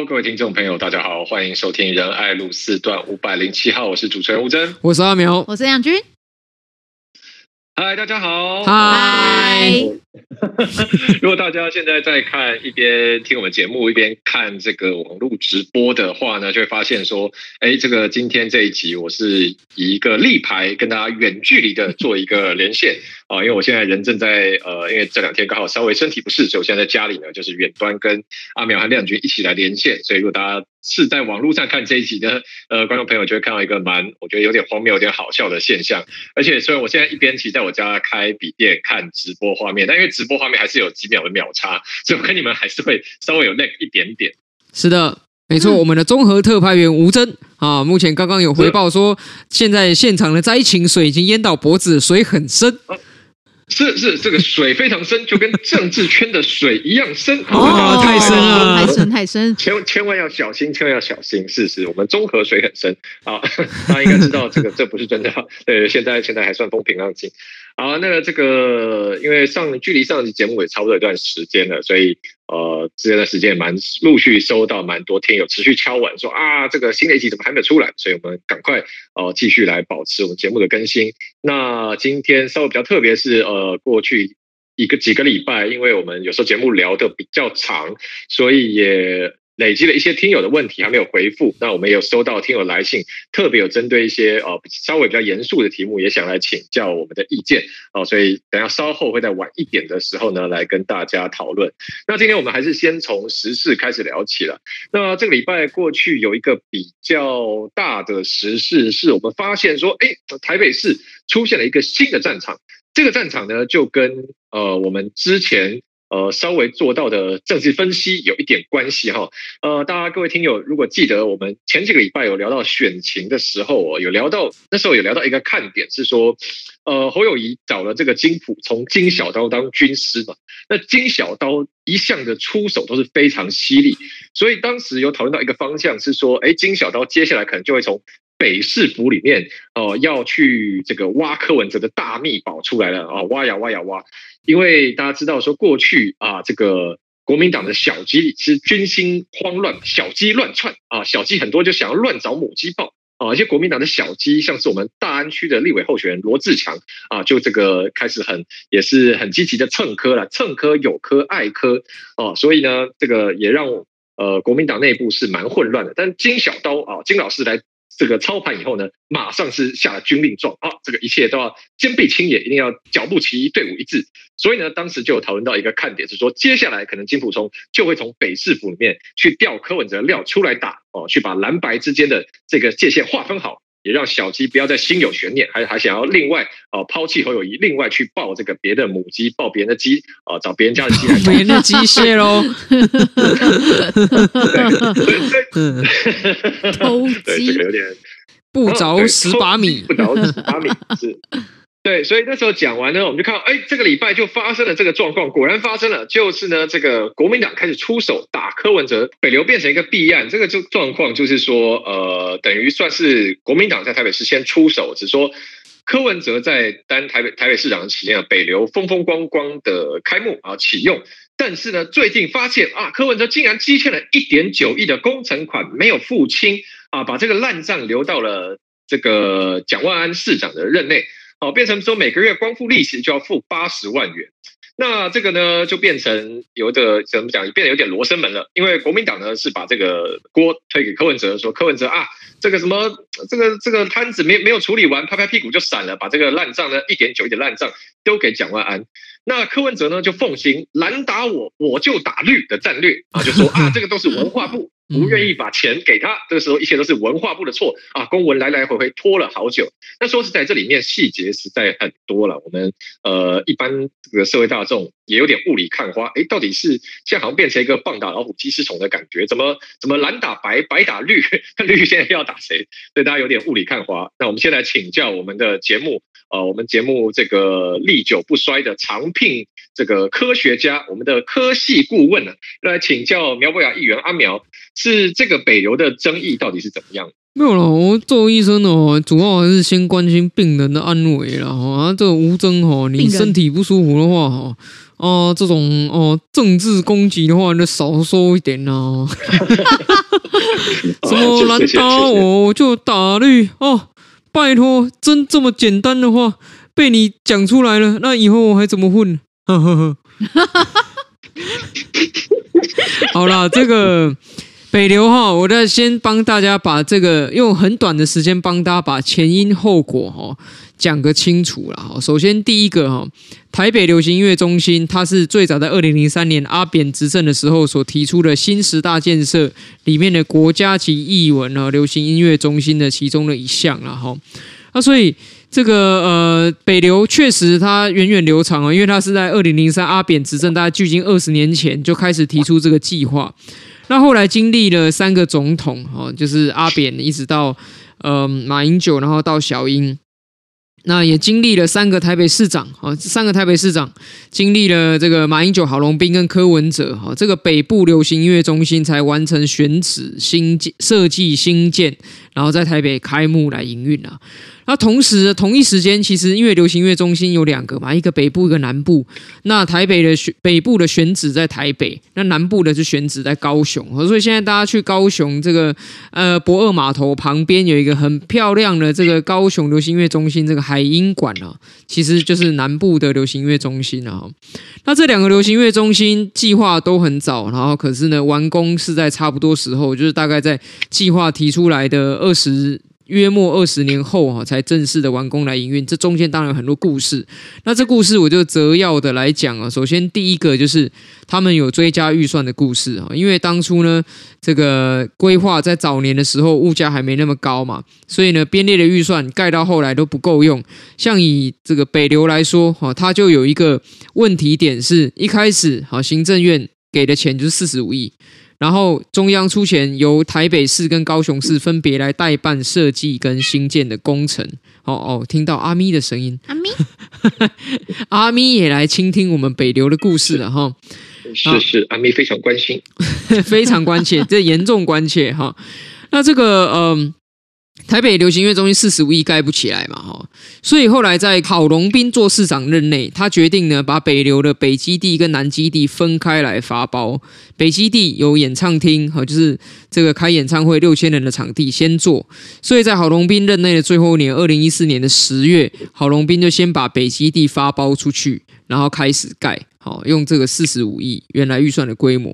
Hello，各位听众朋友，大家好，欢迎收听仁爱路四段五百零七号，我是主持人吴真，我是阿苗，我是杨军。嗨，大家好。嗨。如果大家现在在看，一边听我们节目，一边看这个网络直播的话呢，就会发现说，哎，这个今天这一集，我是以一个立牌跟大家远距离的做一个连线啊，因为我现在人正在呃，因为这两天刚好稍微身体不适，所以我现在在家里呢，就是远端跟阿苗和亮君一起来连线，所以如果大家。是在网络上看这一集的呃观众朋友就会看到一个蛮我觉得有点荒谬、有点好笑的现象。而且虽然我现在一边其实在我家开笔电看直播画面，但因为直播画面还是有几秒的秒差，所以我跟你们还是会稍微有 lag 一点点。是的，没错，我们的综合特派员吴峥啊，目前刚刚有回报说，现在现场的灾情水已经淹到脖子，水很深。是是，这个水非常深，就跟政治圈的水一样深。哦，太深了，太深太深，千千万要小心，千万要小心。是是，我们中和水很深啊，大家应该知道这个这不是真的。对，现在现在还算风平浪静。好，那个这个，因为上距离上期节目也差不多一段时间了，所以呃，这段时间也蛮陆续收到蛮多听友持续敲碗说啊，这个新的一集怎么还没有出来？所以我们赶快呃继续来保持我们节目的更新。那今天稍微比较特别是呃，过去一个几个礼拜，因为我们有时候节目聊得比较长，所以也。累积了一些听友的问题还没有回复，那我们也有收到听友来信，特别有针对一些呃稍微比较严肃的题目，也想来请教我们的意见哦，所以等下稍后会在晚一点的时候呢，来跟大家讨论。那今天我们还是先从时事开始聊起了。那这个礼拜过去有一个比较大的时事，是我们发现说，哎，台北市出现了一个新的战场，这个战场呢就跟呃我们之前。呃，稍微做到的政治分析有一点关系哈。呃，大家各位听友，如果记得我们前几个礼拜有聊到选情的时候，哦，有聊到那时候有聊到一个看点是说，呃，侯友宜找了这个金普从金小刀当军师嘛，那金小刀一向的出手都是非常犀利，所以当时有讨论到一个方向是说，哎，金小刀接下来可能就会从北市府里面哦，呃，要去这个挖柯文哲的大秘宝出来了啊，挖呀挖呀挖。因为大家知道说，过去啊，这个国民党的小鸡是军心慌乱，小鸡乱窜啊，小鸡很多就想要乱找母鸡抱啊，一些国民党的小鸡，像是我们大安区的立委候选人罗志强啊，就这个开始很也是很积极的蹭科了，蹭科有科爱科哦，所以呢，这个也让呃国民党内部是蛮混乱的。但金小刀啊，金老师来。这个操盘以后呢，马上是下了军令状啊，这个一切都要坚壁清野，一定要脚步齐一，队伍一致。所以呢，当时就有讨论到一个看点，是说接下来可能金普聪就会从北市府里面去调柯文哲料出来打哦，去把蓝白之间的这个界限划分好，也让小鸡不要再心有悬念，还还想要另外啊抛弃侯友谊，另外去抱这个别的母鸡，抱别人的鸡啊，找别人家的鸡来 抱。别人的鸡蟹喽。偷鸡，对这个有点不着十八米，不着十八米是。对，所以那时候讲完呢，我们就看到，哎，这个礼拜就发生了这个状况，果然发生了，就是呢，这个国民党开始出手打柯文哲，北流变成一个弊案，这个就状况就是说，呃，等于算是国民党在台北市先出手，只说柯文哲在担台北台北市长的期间，啊北流风风光光的开幕啊启用，但是呢，最近发现啊，柯文哲竟然积欠了一点九亿的工程款没有付清啊，把这个烂账留到了这个蒋万安市长的任内。哦，变成说每个月光付利息就要付八十万元，那这个呢就变成有的怎么讲，变得有点罗生门了。因为国民党呢是把这个锅推给柯文哲，说柯文哲啊，这个什么这个这个摊子没没有处理完，拍拍屁股就散了，把这个烂账呢一点九亿的烂账丢给蒋万安。那柯文哲呢就奉行蓝打我我就打绿的战略啊，就说啊 这个都是文化部。不愿意把钱给他，这个时候一切都是文化部的错啊！公文来来回回拖了好久。那说实在，这里面细节实在很多了。我们呃，一般这个社会大众也有点雾里看花。哎，到底是现在好像变成一个棒打老虎鸡吃虫的感觉？怎么怎么蓝打白，白打绿？绿现在要打谁？所以大家有点雾里看花。那我们先来请教我们的节目。呃，我们节目这个历久不衰的常聘这个科学家，我们的科系顾问呢，来请教苗博雅议员阿苗，是这个北流的争议到底是怎么样？没有了，我作为医生哦，主要还是先关心病人的安危了哈。啊，这个吴征哈，你身体不舒服的话哈，啊，这种哦政治攻击的话，你就少说一点呐。什么蓝打我就打绿哦，拜托，真这么简单的话被你讲出来了，那以后我还怎么混？呵呵呵。好了，这个。北流哈，我再先帮大家把这个用很短的时间帮大家把前因后果哈讲个清楚了哈。首先第一个哈，台北流行音乐中心，它是最早在二零零三年阿扁执政的时候所提出的新十大建设里面的国家级艺文啊流行音乐中心的其中的一项了哈。那所以这个呃北流确实它源远流长啊，因为它是在二零零三阿扁执政，大概距今二十年前就开始提出这个计划。那后来经历了三个总统，哦，就是阿扁一直到呃马英九，然后到小英，那也经历了三个台北市长，哦，三个台北市长经历了这个马英九、郝龙斌跟柯文哲，哈，这个北部流行音乐中心才完成选址、新建、设计、新建，然后在台北开幕来营运啊。那同时，同一时间，其实因为流行音乐中心有两个嘛，一个北部，一个南部。那台北的选北部的选址在台北，那南部的就选址在高雄。所以现在大家去高雄这个呃博二码头旁边有一个很漂亮的这个高雄流行音乐中心，这个海音馆啊，其实就是南部的流行音乐中心啊。那这两个流行音乐中心计划都很早，然后可是呢完工是在差不多时候，就是大概在计划提出来的二十。约莫二十年后哈，才正式的完工来营运。这中间当然有很多故事，那这故事我就择要的来讲啊。首先第一个就是他们有追加预算的故事啊，因为当初呢，这个规划在早年的时候物价还没那么高嘛，所以呢编列的预算盖到后来都不够用。像以这个北流来说哈，它就有一个问题点是，一开始哈行政院给的钱就是四十五亿。然后中央出钱，由台北市跟高雄市分别来代办设计跟新建的工程。哦哦，听到阿咪的声音，阿咪，阿咪也来倾听我们北流的故事了哈。是是，阿咪非常关心，非常关切，这严重关切哈。那这个嗯。台北流行音乐中心四十五亿盖不起来嘛，哈，所以后来在郝龙斌做市长任内，他决定呢，把北流的北基地跟南基地分开来发包。北基地有演唱厅，哈，就是这个开演唱会六千人的场地先做。所以在郝龙斌任内的最后一年，二零一四年的十月，郝龙斌就先把北基地发包出去，然后开始盖，好，用这个四十五亿原来预算的规模。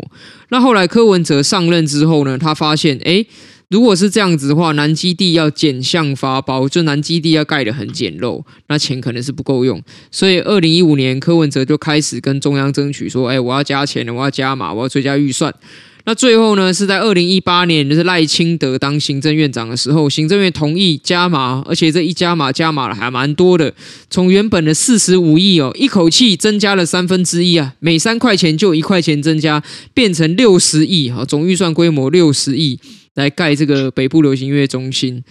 那后来柯文哲上任之后呢，他发现，哎。如果是这样子的话，南基地要减项发包，就南基地要盖得很简陋，那钱可能是不够用。所以，二零一五年柯文哲就开始跟中央争取说：“哎，我要加钱，我要加码，我要追加预算。”那最后呢，是在二零一八年，就是赖清德当行政院长的时候，行政院同意加码，而且这一加码加码了还蛮多的，从原本的四十五亿哦，一口气增加了三分之一啊，每三块钱就一块钱增加，变成六十亿哈，总预算规模六十亿。来盖这个北部流行音乐中心，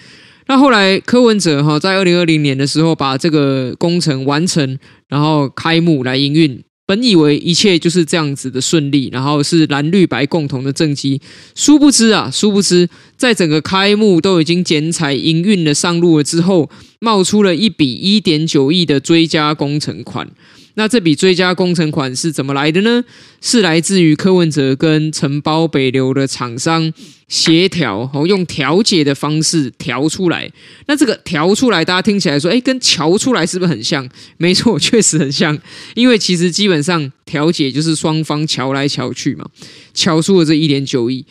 那后来柯文哲哈在二零二零年的时候把这个工程完成，然后开幕来营运。本以为一切就是这样子的顺利，然后是蓝绿白共同的政绩，殊不知啊，殊不知在整个开幕都已经剪彩营运了上路了之后，冒出了一笔一点九亿的追加工程款。那这笔追加工程款是怎么来的呢？是来自于柯文哲跟承包北流的厂商协调，哦，用调解的方式调出来。那这个调出来，大家听起来说，哎，跟调出来是不是很像？没错，确实很像。因为其实基本上调解就是双方乔来乔去嘛，乔出了这一点九亿。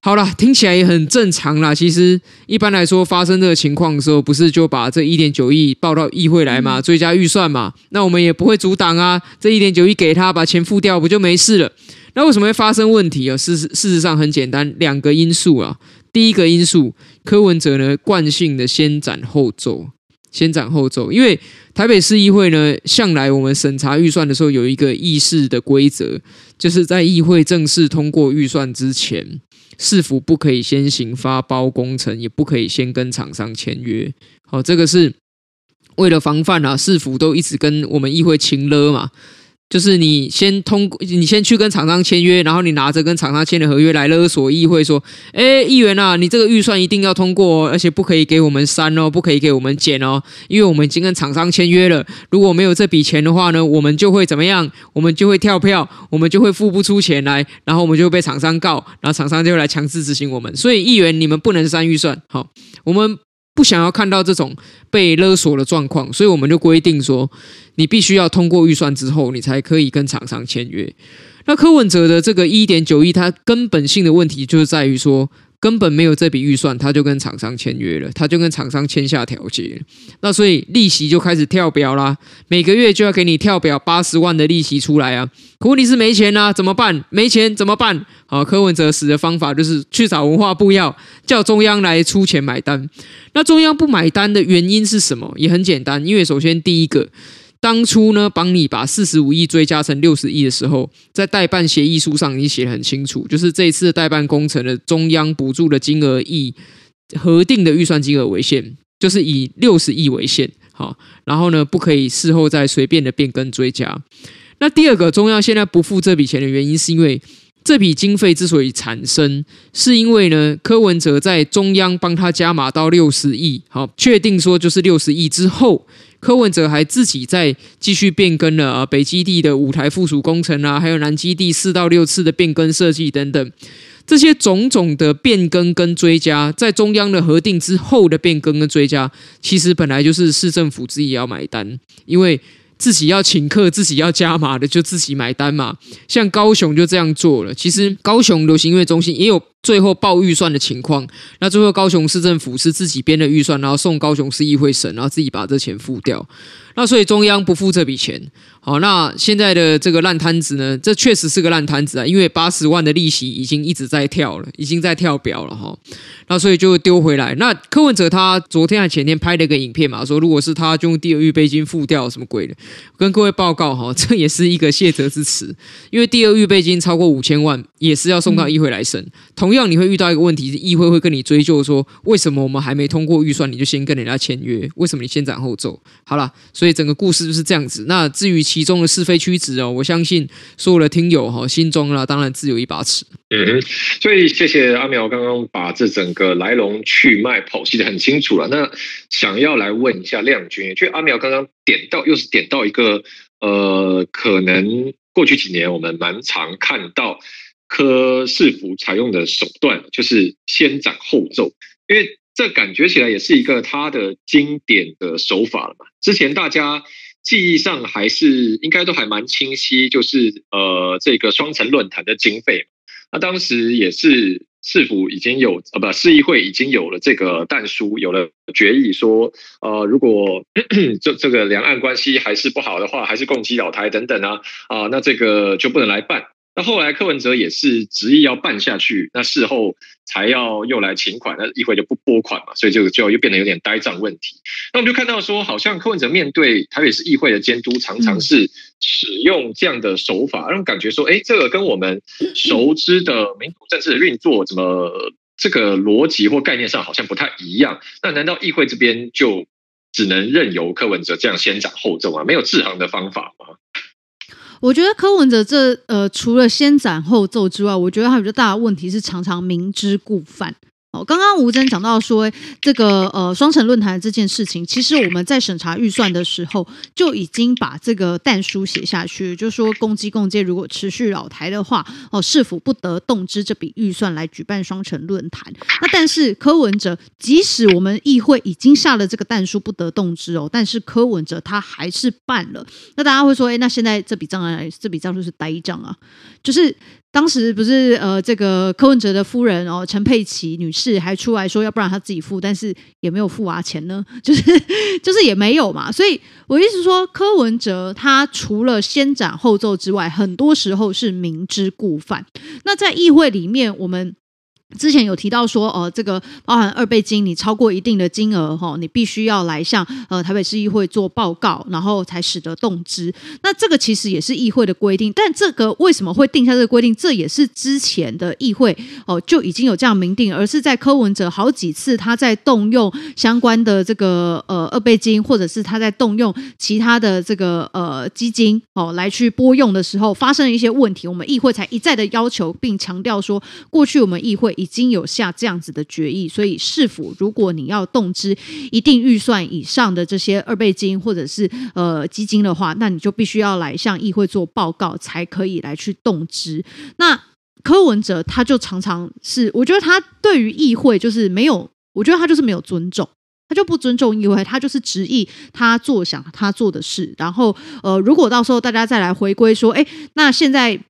好了，听起来也很正常啦。其实一般来说，发生这个情况的时候，不是就把这一点九亿报到议会来嘛，追加预算嘛？那我们也不会阻挡啊。这一点九亿给他，把钱付掉，不就没事了？那为什么会发生问题啊？事实事实上很简单，两个因素啊。第一个因素，柯文哲呢惯性的先斩后奏，先斩后奏，因为台北市议会呢向来我们审查预算的时候有一个议事的规则，就是在议会正式通过预算之前。市府不可以先行发包工程，也不可以先跟厂商签约。好，这个是为了防范啊，市府都一直跟我们议会情勒嘛。就是你先通过，你先去跟厂商签约，然后你拿着跟厂商签的合约来勒索议会说：“哎，议员啊，你这个预算一定要通过，哦而且不可以给我们删哦，不可以给我们减哦，因为我们已经跟厂商签约了。如果没有这笔钱的话呢，我们就会怎么样？我们就会跳票，我们就会付不出钱来，然后我们就会被厂商告，然后厂商就会来强制执行我们。所以议员，你们不能删预算，好，我们。”不想要看到这种被勒索的状况，所以我们就规定说，你必须要通过预算之后，你才可以跟厂商签约。那柯文哲的这个一点九亿，它根本性的问题就是在于说。根本没有这笔预算，他就跟厂商签约了，他就跟厂商签下条结，那所以利息就开始跳表啦，每个月就要给你跳表八十万的利息出来啊！可问题是没钱啊，怎么办？没钱怎么办？好，柯文哲死的方法就是去找文化部要，叫中央来出钱买单。那中央不买单的原因是什么？也很简单，因为首先第一个。当初呢，帮你把四十五亿追加成六十亿的时候，在代办协议书上已经写得很清楚，就是这一次代办工程的中央补助的金额以核定的预算金额为限，就是以六十亿为限。好，然后呢，不可以事后再随便的变更追加。那第二个，中央现在不付这笔钱的原因，是因为这笔经费之所以产生，是因为呢，柯文哲在中央帮他加码到六十亿，好，确定说就是六十亿之后。柯文哲还自己在继续变更了啊，北基地的五台附属工程啊，还有南基地四到六次的变更设计等等，这些种种的变更跟追加，在中央的核定之后的变更跟追加，其实本来就是市政府自己要买单，因为。自己要请客，自己要加码的，就自己买单嘛。像高雄就这样做了。其实高雄流行音乐中心也有最后报预算的情况。那最后高雄市政府是自己编的预算，然后送高雄市议会审，然后自己把这钱付掉。那所以中央不付这笔钱。好，那现在的这个烂摊子呢？这确实是个烂摊子啊，因为八十万的利息已经一直在跳了，已经在跳表了哈。那所以就丢回来。那柯文哲他昨天还前天拍了一个影片嘛，说如果是他就用第二预备金付掉什么鬼的。跟各位报告哈，这也是一个谢责之词，因为第二预备金超过五千万也是要送到议会来审。同同样你会遇到一个问题，是议会会跟你追究说，为什么我们还没通过预算你就先跟人家签约？为什么你先斩后奏？好了，所以整个故事就是这样子。那至于其中的是非曲直哦，我相信所有的听友哈心中啦，当然自有一把尺。嗯哼，所以谢谢阿苗刚刚把这整个来龙去脉剖析得很清楚了。那想要来问一下亮君，就阿苗刚刚点到，又是点到一个呃，可能过去几年我们蛮常看到柯市府采用的手段，就是先斩后奏，因为这感觉起来也是一个他的经典的手法了嘛。之前大家。记忆上还是应该都还蛮清晰，就是呃这个双城论坛的经费，那当时也是市府已经有呃不市议会已经有了这个但书，有了决议说呃如果 这这个两岸关系还是不好的话，还是共机老台等等啊啊那这个就不能来办。那后来柯文哲也是执意要办下去，那事后才要又来请款，那议会就不拨款嘛，所以就就又变得有点呆账问题。那我们就看到说，好像柯文哲面对台北市议会的监督，常常是使用这样的手法，让感觉说，哎，这个跟我们熟知的民主政治的运作，怎么这个逻辑或概念上好像不太一样？那难道议会这边就只能任由柯文哲这样先斩后奏啊？没有制衡的方法吗？我觉得柯文哲这呃，除了先斩后奏之外，我觉得他比较大的问题是常常明知故犯。哦，刚刚吴峥讲到说，这个呃双城论坛这件事情，其实我们在审查预算的时候就已经把这个但书写下去，就说公机共借如果持续老台的话，哦是否不得动之这笔预算来举办双城论坛。那但是柯文哲，即使我们议会已经下了这个但书不得动之哦，但是柯文哲他还是办了。那大家会说，哎，那现在这笔账来，这笔账就是呆账啊，就是。当时不是呃，这个柯文哲的夫人哦，陈佩琪女士还出来说，要不然她自己付，但是也没有付啊钱呢，就是就是也没有嘛。所以我意思说，柯文哲他除了先斩后奏之外，很多时候是明知故犯。那在议会里面，我们之前有提到说，呃，这个包含二倍金，你超过一定的金额，哈，你必须要来向呃台北市议会做报告，然后才使得动支。那这个其实也是议会的规定，但这个为什么会定下这个规定？这也是之前的议会哦就已经有这样明定，而是在柯文哲好几次他在动用相关的这个呃二倍金，或者是他在动用其他的这个呃基金哦来去拨用的时候，发生了一些问题，我们议会才一再的要求并强调说，过去我们议会。已经有下这样子的决议，所以市府如果你要动支一定预算以上的这些二倍金或者是呃基金的话，那你就必须要来向议会做报告，才可以来去动支。那柯文哲他就常常是，我觉得他对于议会就是没有，我觉得他就是没有尊重，他就不尊重议会，他就是执意他做想他做的事。然后呃，如果到时候大家再来回归说，哎，那现在。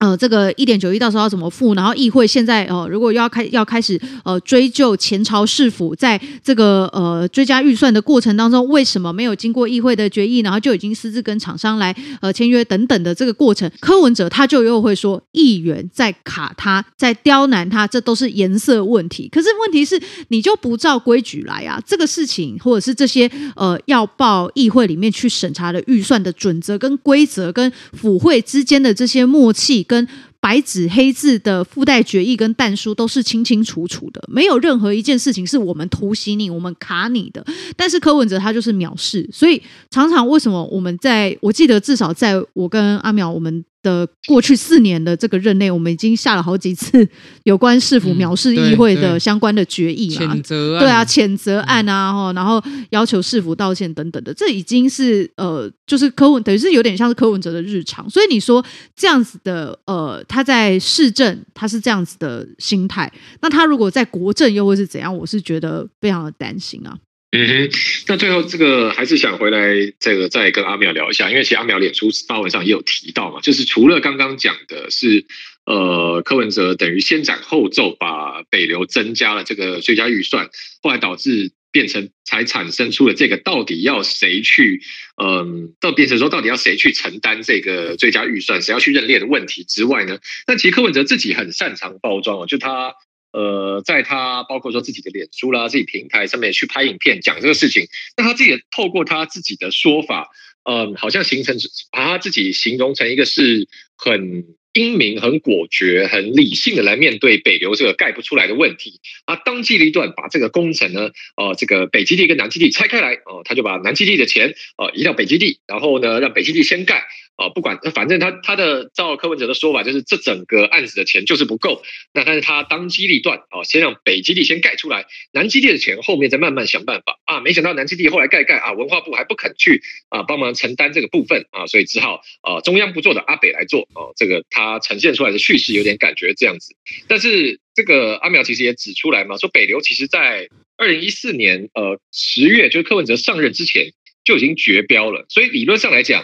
呃，这个一点九亿到时候要怎么付？然后议会现在呃，如果要开要开始呃追究前朝市府在这个呃追加预算的过程当中，为什么没有经过议会的决议，然后就已经私自跟厂商来呃签约等等的这个过程？柯文哲他就又会说，议员在卡他，在刁难他，这都是颜色问题。可是问题是，你就不照规矩来啊？这个事情或者是这些呃要报议会里面去审查的预算的准则跟规则，跟府会之间的这些默契。跟白纸黑字的附带决议跟弹书都是清清楚楚的，没有任何一件事情是我们突袭你、我们卡你的。但是柯文哲他就是藐视，所以常常为什么我们在我记得至少在我跟阿淼我们。的过去四年的这个任内，我们已经下了好几次 有关市府藐视议会的相关的决议嘛？谴责案，对啊，谴责案啊，然后要求市府道歉等等的，这已经是呃，就是柯文，等于是有点像是柯文哲的日常。所以你说这样子的呃，他在市政他是这样子的心态，那他如果在国政又会是怎样？我是觉得非常的担心啊。嗯哼，那最后这个还是想回来，这个再跟阿苗聊一下，因为其实阿苗脸书发文上也有提到嘛，就是除了刚刚讲的是，呃，柯文哲等于先斩后奏，把北流增加了这个追加预算，后来导致变成才产生出了这个到底要谁去，嗯，到变成说到底要谁去承担这个追加预算，谁要去认列的问题之外呢，那其实柯文哲自己很擅长包装哦，就他。呃，在他包括说自己的脸书啦、自己平台上面去拍影片讲这个事情，那他自己透过他自己的说法，嗯，好像形成把他自己形容成一个是很英明、很果决、很理性的来面对北流这个盖不出来的问题。他当机立断把这个工程呢，呃，这个北基地跟南基地拆开来，哦、呃，他就把南基地的钱呃移到北基地，然后呢，让北基地先盖。哦，不管，反正他他的照柯文哲的说法，就是这整个案子的钱就是不够。那但是他当机立断，哦，先让北基地先盖出来，南基地的钱后面再慢慢想办法啊。没想到南基地后来盖盖啊，文化部还不肯去啊帮忙承担这个部分啊，所以只好啊中央不做的阿北来做哦。这个他呈现出来的叙事有点感觉这样子。但是这个阿苗其实也指出来嘛，说北流其实在二零一四年呃十月，就是柯文哲上任之前就已经绝标了，所以理论上来讲。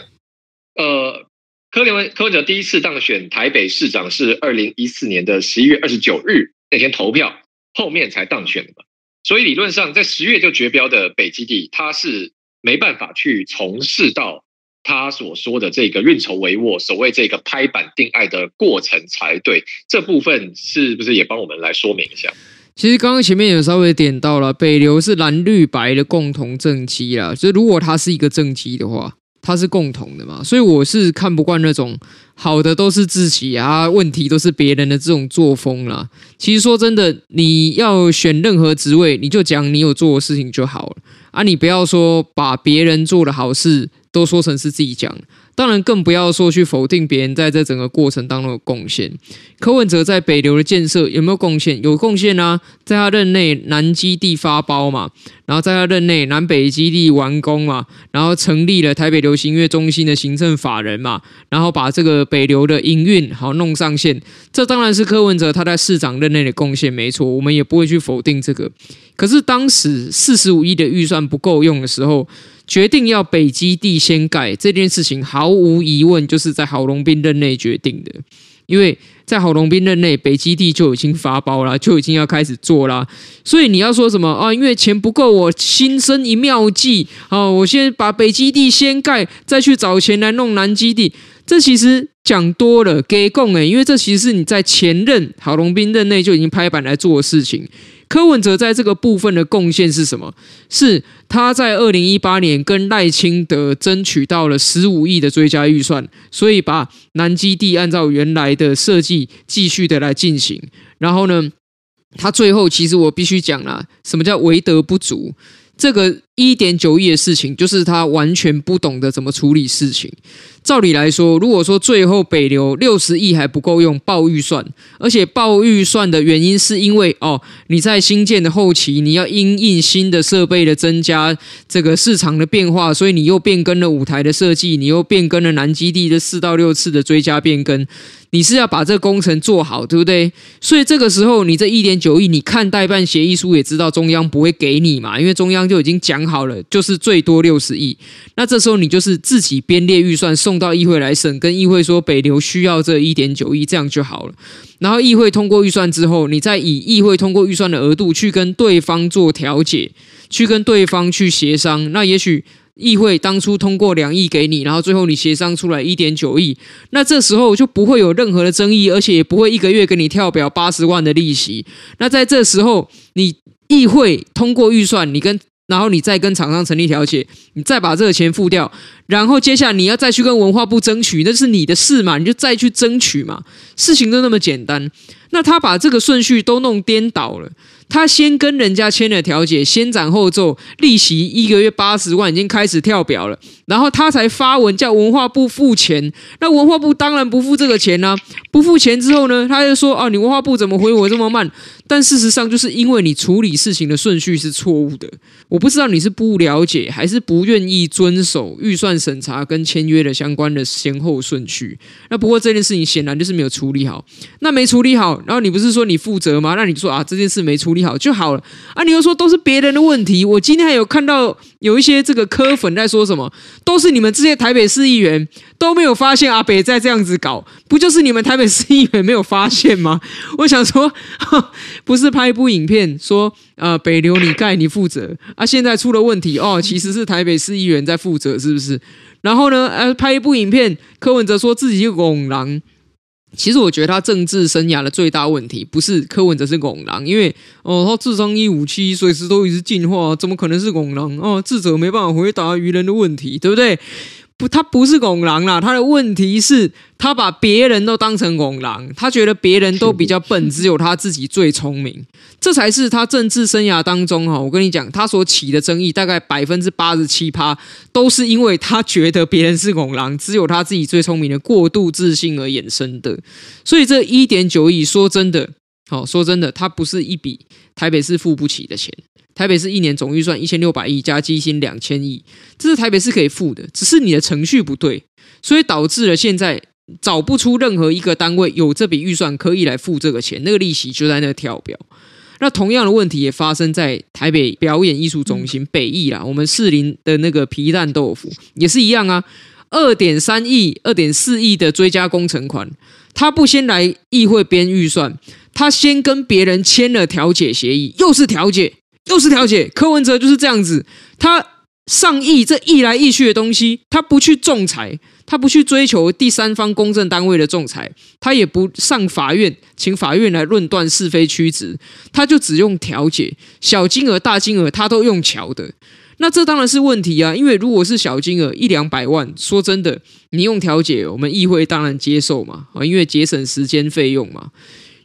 呃，柯文柯文哲第一次当选台北市长是二零一四年的十一月二十九日那天投票，后面才当选的嘛。所以理论上在十月就决标的北基地，他是没办法去从事到他所说的这个运筹帷幄、所谓这个拍板定案的过程才对。这部分是不是也帮我们来说明一下？其实刚刚前面有稍微点到了，北流是蓝绿白的共同政绩啦，所以如果它是一个政绩的话。他是共同的嘛，所以我是看不惯那种好的都是自己啊，问题都是别人的这种作风啦。其实说真的，你要选任何职位，你就讲你有做的事情就好了啊，你不要说把别人做的好事都说成是自己讲。当然，更不要说去否定别人在这整个过程当中的贡献。柯文哲在北流的建设有没有贡献？有贡献啊，在他任内南基地发包嘛，然后在他任内南北基地完工嘛，然后成立了台北流行音乐中心的行政法人嘛，然后把这个北流的营运好弄上线。这当然是柯文哲他在市长任内的贡献，没错，我们也不会去否定这个。可是当时四十五亿的预算不够用的时候。决定要北基地先盖这件事情，毫无疑问就是在郝龙斌任内决定的，因为在郝龙斌任内，北基地就已经发包了，就已经要开始做了。所以你要说什么啊？因为钱不够，我心生一妙计啊！我先把北基地先盖，再去找钱来弄南基地。这其实讲多了给供诶，因为这其实是你在前任郝龙斌任内就已经拍板来做的事情。柯文哲在这个部分的贡献是什么？是他在二零一八年跟赖清德争取到了十五亿的追加预算，所以把南基地按照原来的设计继续的来进行。然后呢，他最后其实我必须讲了，什么叫为德不足？这个一点九亿的事情，就是他完全不懂得怎么处理事情。照理来说，如果说最后北流六十亿还不够用，爆预算，而且爆预算的原因是因为哦，你在新建的后期，你要因应新的设备的增加，这个市场的变化，所以你又变更了舞台的设计，你又变更了南基地的四到六次的追加变更，你是要把这个工程做好，对不对？所以这个时候，你这一点九亿，你看代办协议书也知道中央不会给你嘛，因为中央就已经讲好了，就是最多六十亿。那这时候你就是自己编列预算送。到议会来审，跟议会说北流需要这一点九亿，这样就好了。然后议会通过预算之后，你再以议会通过预算的额度去跟对方做调解，去跟对方去协商。那也许议会当初通过两亿给你，然后最后你协商出来一点九亿，那这时候就不会有任何的争议，而且也不会一个月给你跳表八十万的利息。那在这时候，你议会通过预算，你跟然后你再跟厂商成立调解，你再把这个钱付掉，然后接下来你要再去跟文化部争取，那是你的事嘛，你就再去争取嘛，事情都那么简单。那他把这个顺序都弄颠倒了。他先跟人家签了调解，先斩后奏，利息一个月八十万已经开始跳表了，然后他才发文叫文化部付钱。那文化部当然不付这个钱啊，不付钱之后呢，他就说啊，你文化部怎么回我这么慢？但事实上就是因为你处理事情的顺序是错误的。我不知道你是不了解还是不愿意遵守预算审查跟签约的相关的先后顺序。那不过这件事情显然就是没有处理好。那没处理好，然后你不是说你负责吗？那你说啊，这件事没处理好就好了啊？你又说都是别人的问题。我今天还有看到有一些这个科粉在说什么，都是你们这些台北市议员都没有发现阿北在这样子搞，不就是你们台北市议员没有发现吗？我想说。不是拍一部影片说，呃，北流你盖你负责啊，现在出了问题哦，其实是台北市议员在负责，是不是？然后呢，呃，拍一部影片，柯文哲说自己是戆人，其实我觉得他政治生涯的最大问题不是柯文哲是拱狼，因为哦，他智商一五七，随时都一直进化，怎么可能是拱狼？哦，智者没办法回答愚人的问题，对不对？不，他不是戆人啦，他的问题是，他把别人都当成戆人，他觉得别人都比较笨，只有他自己最聪明，这才是他政治生涯当中哈。我跟你讲，他所起的争议大概百分之八十七趴，都是因为他觉得别人是戆人，只有他自己最聪明的过度自信而衍生的。所以这一点九亿，说真的，好说真的，他不是一笔台北市付不起的钱。台北市一年总预算一千六百亿加基金两千亿，这是台北市可以付的，只是你的程序不对，所以导致了现在找不出任何一个单位有这笔预算可以来付这个钱，那个利息就在那跳表。那同样的问题也发生在台北表演艺术中心北艺啦，我们士林的那个皮蛋豆腐也是一样啊，二点三亿、二点四亿的追加工程款，他不先来议会编预算，他先跟别人签了调解协议，又是调解。又是调解，柯文哲就是这样子，他上亿这亿来亿去的东西，他不去仲裁，他不去追求第三方公正单位的仲裁，他也不上法院，请法院来论断是非曲直，他就只用调解，小金额大金额他都用桥的，那这当然是问题啊，因为如果是小金额一两百万，说真的，你用调解，我们议会当然接受嘛，啊，因为节省时间费用嘛。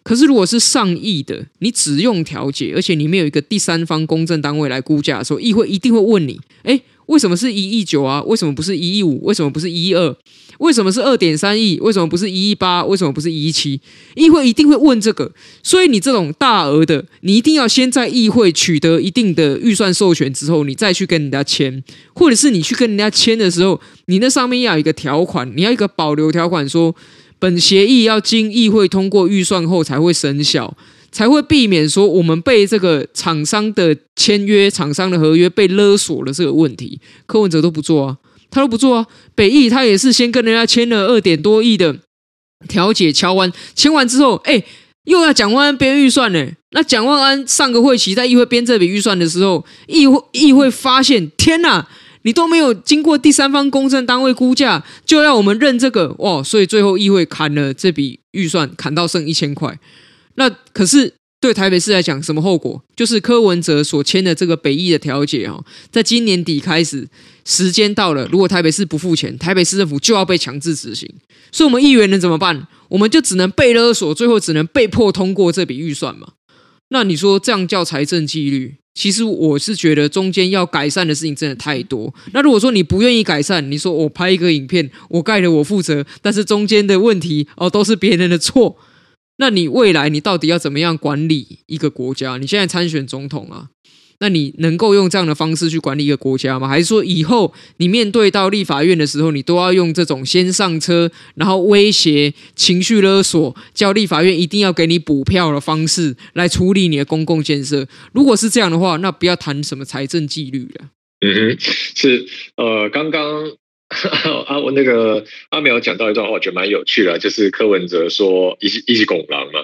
可是，如果是上亿的，你只用调解，而且你没有一个第三方公证单位来估价的时候，议会一定会问你：诶，为什么是一亿九啊？为什么不是一亿五？为什么不是一亿二？为什么是二点三亿？为什么不是一亿八？为什么不是一亿七？议会一定会问这个。所以，你这种大额的，你一定要先在议会取得一定的预算授权之后，你再去跟人家签，或者是你去跟人家签的时候，你那上面要有一个条款，你要一个保留条款说。本协议要经议会通过预算后才会生效，才会避免说我们被这个厂商的签约、厂商的合约被勒索了这个问题。柯文哲都不做啊，他都不做啊。北艺他也是先跟人家签了二点多亿的调解敲完，签完之后，哎，又要蒋万安编预算呢。那蒋万安上个会期在议会编这笔预算的时候，议会议会发现，天哪！你都没有经过第三方公证单位估价，就要我们认这个哦，所以最后议会砍了这笔预算，砍到剩一千块。那可是对台北市来讲，什么后果？就是柯文哲所签的这个北艺的调解哦，在今年底开始，时间到了，如果台北市不付钱，台北市政府就要被强制执行。所以，我们议员能怎么办？我们就只能被勒索，最后只能被迫通过这笔预算嘛。那你说这样叫财政纪律？其实我是觉得中间要改善的事情真的太多。那如果说你不愿意改善，你说我拍一个影片，我盖了我负责，但是中间的问题哦都是别人的错，那你未来你到底要怎么样管理一个国家？你现在参选总统啊？那你能够用这样的方式去管理一个国家吗？还是说以后你面对到立法院的时候，你都要用这种先上车，然后威胁、情绪勒索，叫立法院一定要给你补票的方式来处理你的公共建设？如果是这样的话，那不要谈什么财政纪律了。嗯哼，是呃，刚刚阿我那个阿苗讲到一段话，我觉得蛮有趣的，就是柯文哲说“一起一起拱狼”嘛。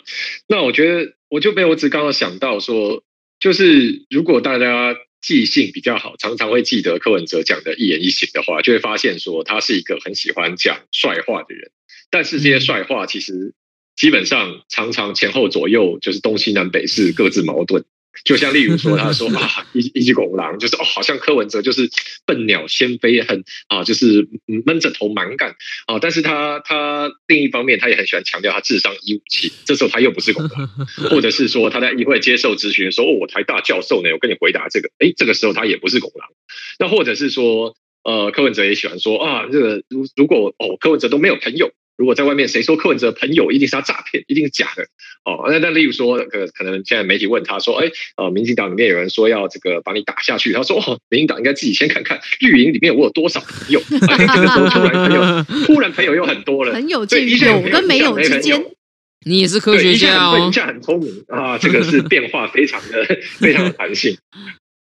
那我觉得我就被我只刚刚想到说。就是如果大家记性比较好，常常会记得柯文哲讲的一言一行的话，就会发现说他是一个很喜欢讲帅话的人。但是这些帅话其实基本上常常前后左右就是东西南北是各自矛盾。就像例如说，他说 啊，一一只狗狼，就是哦，好像柯文哲就是笨鸟先飞，很啊，就是闷着头蛮干啊。但是他他另一方面，他也很喜欢强调他智商一五七，这时候他又不是狗狼，或者是说他在议会接受咨询的时候，哦，我台大教授呢，我跟你回答这个，诶，这个时候他也不是狗狼。那或者是说，呃，柯文哲也喜欢说啊，这个如如果哦，柯文哲都没有朋友。如果在外面谁说柯文哲朋友一定是他诈骗，一定是假的哦。那那例如说，可可能现在媒体问他说，哎，呃，民进党里面有人说要这个把你打下去，他说，哦，民进党应该自己先看看绿营里面我有多少朋友。啊，这个时候突然朋友，突然朋友又很多了，朋友介于有跟没有之间。你也是科学家哦，一下很聪明啊，这个是变化非常的非常的弹性。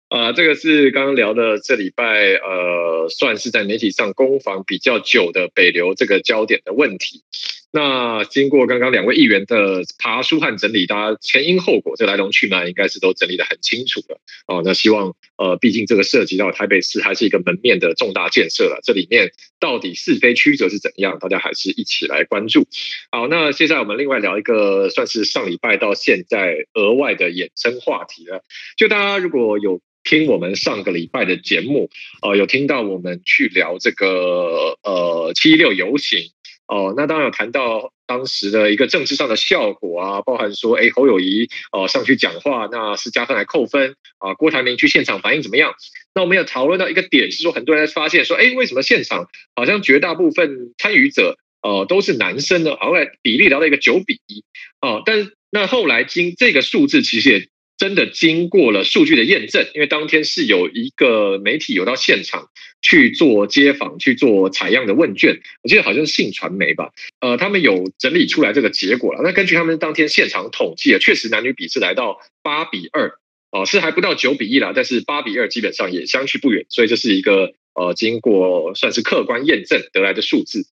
啊、呃，这个是刚刚聊的这礼拜，呃，算是在媒体上攻防比较久的北流这个焦点的问题。那经过刚刚两位议员的爬梳和整理，大家前因后果这来龙去脉应该是都整理得很清楚了。哦，那希望呃，毕竟这个涉及到台北市还是一个门面的重大建设了，这里面到底是非曲折是怎样，大家还是一起来关注。好，那现在我们另外聊一个算是上礼拜到现在额外的衍生话题了，就大家如果有。听我们上个礼拜的节目，呃，有听到我们去聊这个呃七六游行哦、那当然有谈到当时的一个政治上的效果啊，包含说，哎，侯友宜哦、上去讲话，那是加分还扣分啊？郭台铭去现场反应怎么样？那我们有讨论到一个点是说，很多人发现说，哎，为什么现场好像绝大部分参与者呃都是男生呢？后来比例聊到一个九比一啊，但是那后来经这个数字其实也。真的经过了数据的验证，因为当天是有一个媒体有到现场去做街访、去做采样的问卷，我记得好像是信传媒吧，呃，他们有整理出来这个结果了。那根据他们当天现场统计啊，确实男女比是来到八比二，哦，是还不到九比一啦，但是八比二基本上也相去不远，所以这是一个呃经过算是客观验证得来的数字。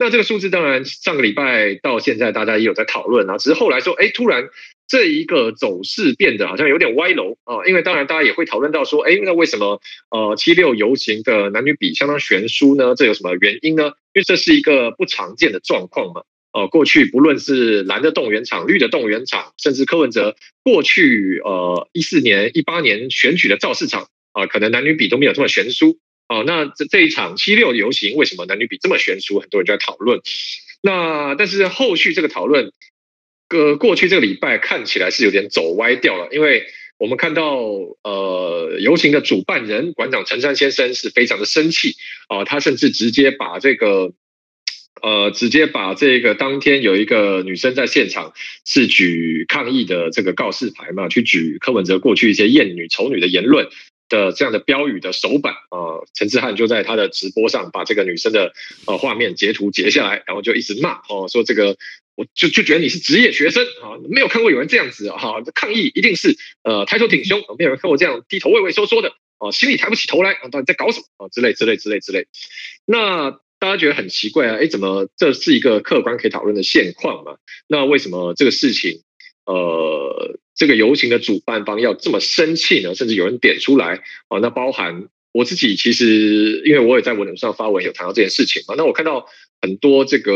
那这个数字当然上个礼拜到现在大家也有在讨论啊，只是后来说，哎，突然。这一个走势变得好像有点歪楼啊，因为当然大家也会讨论到说，哎，那为什么呃七六游行的男女比相当悬殊呢？这有什么原因呢？因为这是一个不常见的状况嘛。呃，过去不论是蓝的动员场、绿的动员场，甚至柯文哲过去呃一四年、一八年选举的造势场啊，可能男女比都没有这么悬殊啊。那这这一场七六游行为什么男女比这么悬殊？很多人就在讨论。那但是后续这个讨论。个过去这个礼拜看起来是有点走歪掉了，因为我们看到呃游行的主办人馆长陈山先生是非常的生气啊、他甚至直接把这个呃直接把这个当天有一个女生在现场是举抗议的这个告示牌嘛，去举柯文哲过去一些厌女丑女的言论的这样的标语的手板啊，陈之汉就在他的直播上把这个女生的呃画面截图截下来，然后就一直骂哦，说这个。我就就觉得你是职业学生啊，没有看过有人这样子啊，抗议一定是呃抬头挺胸，没有人看过这样低头畏畏缩缩的啊，心里抬不起头来啊，到底在搞什么啊？之类之类之类之类。那大家觉得很奇怪啊，哎，怎么这是一个客观可以讨论的现况嘛？那为什么这个事情呃，这个游行的主办方要这么生气呢？甚至有人点出来啊，那包含我自己其实因为我也在文章上发文有谈到这件事情嘛，那我看到很多这个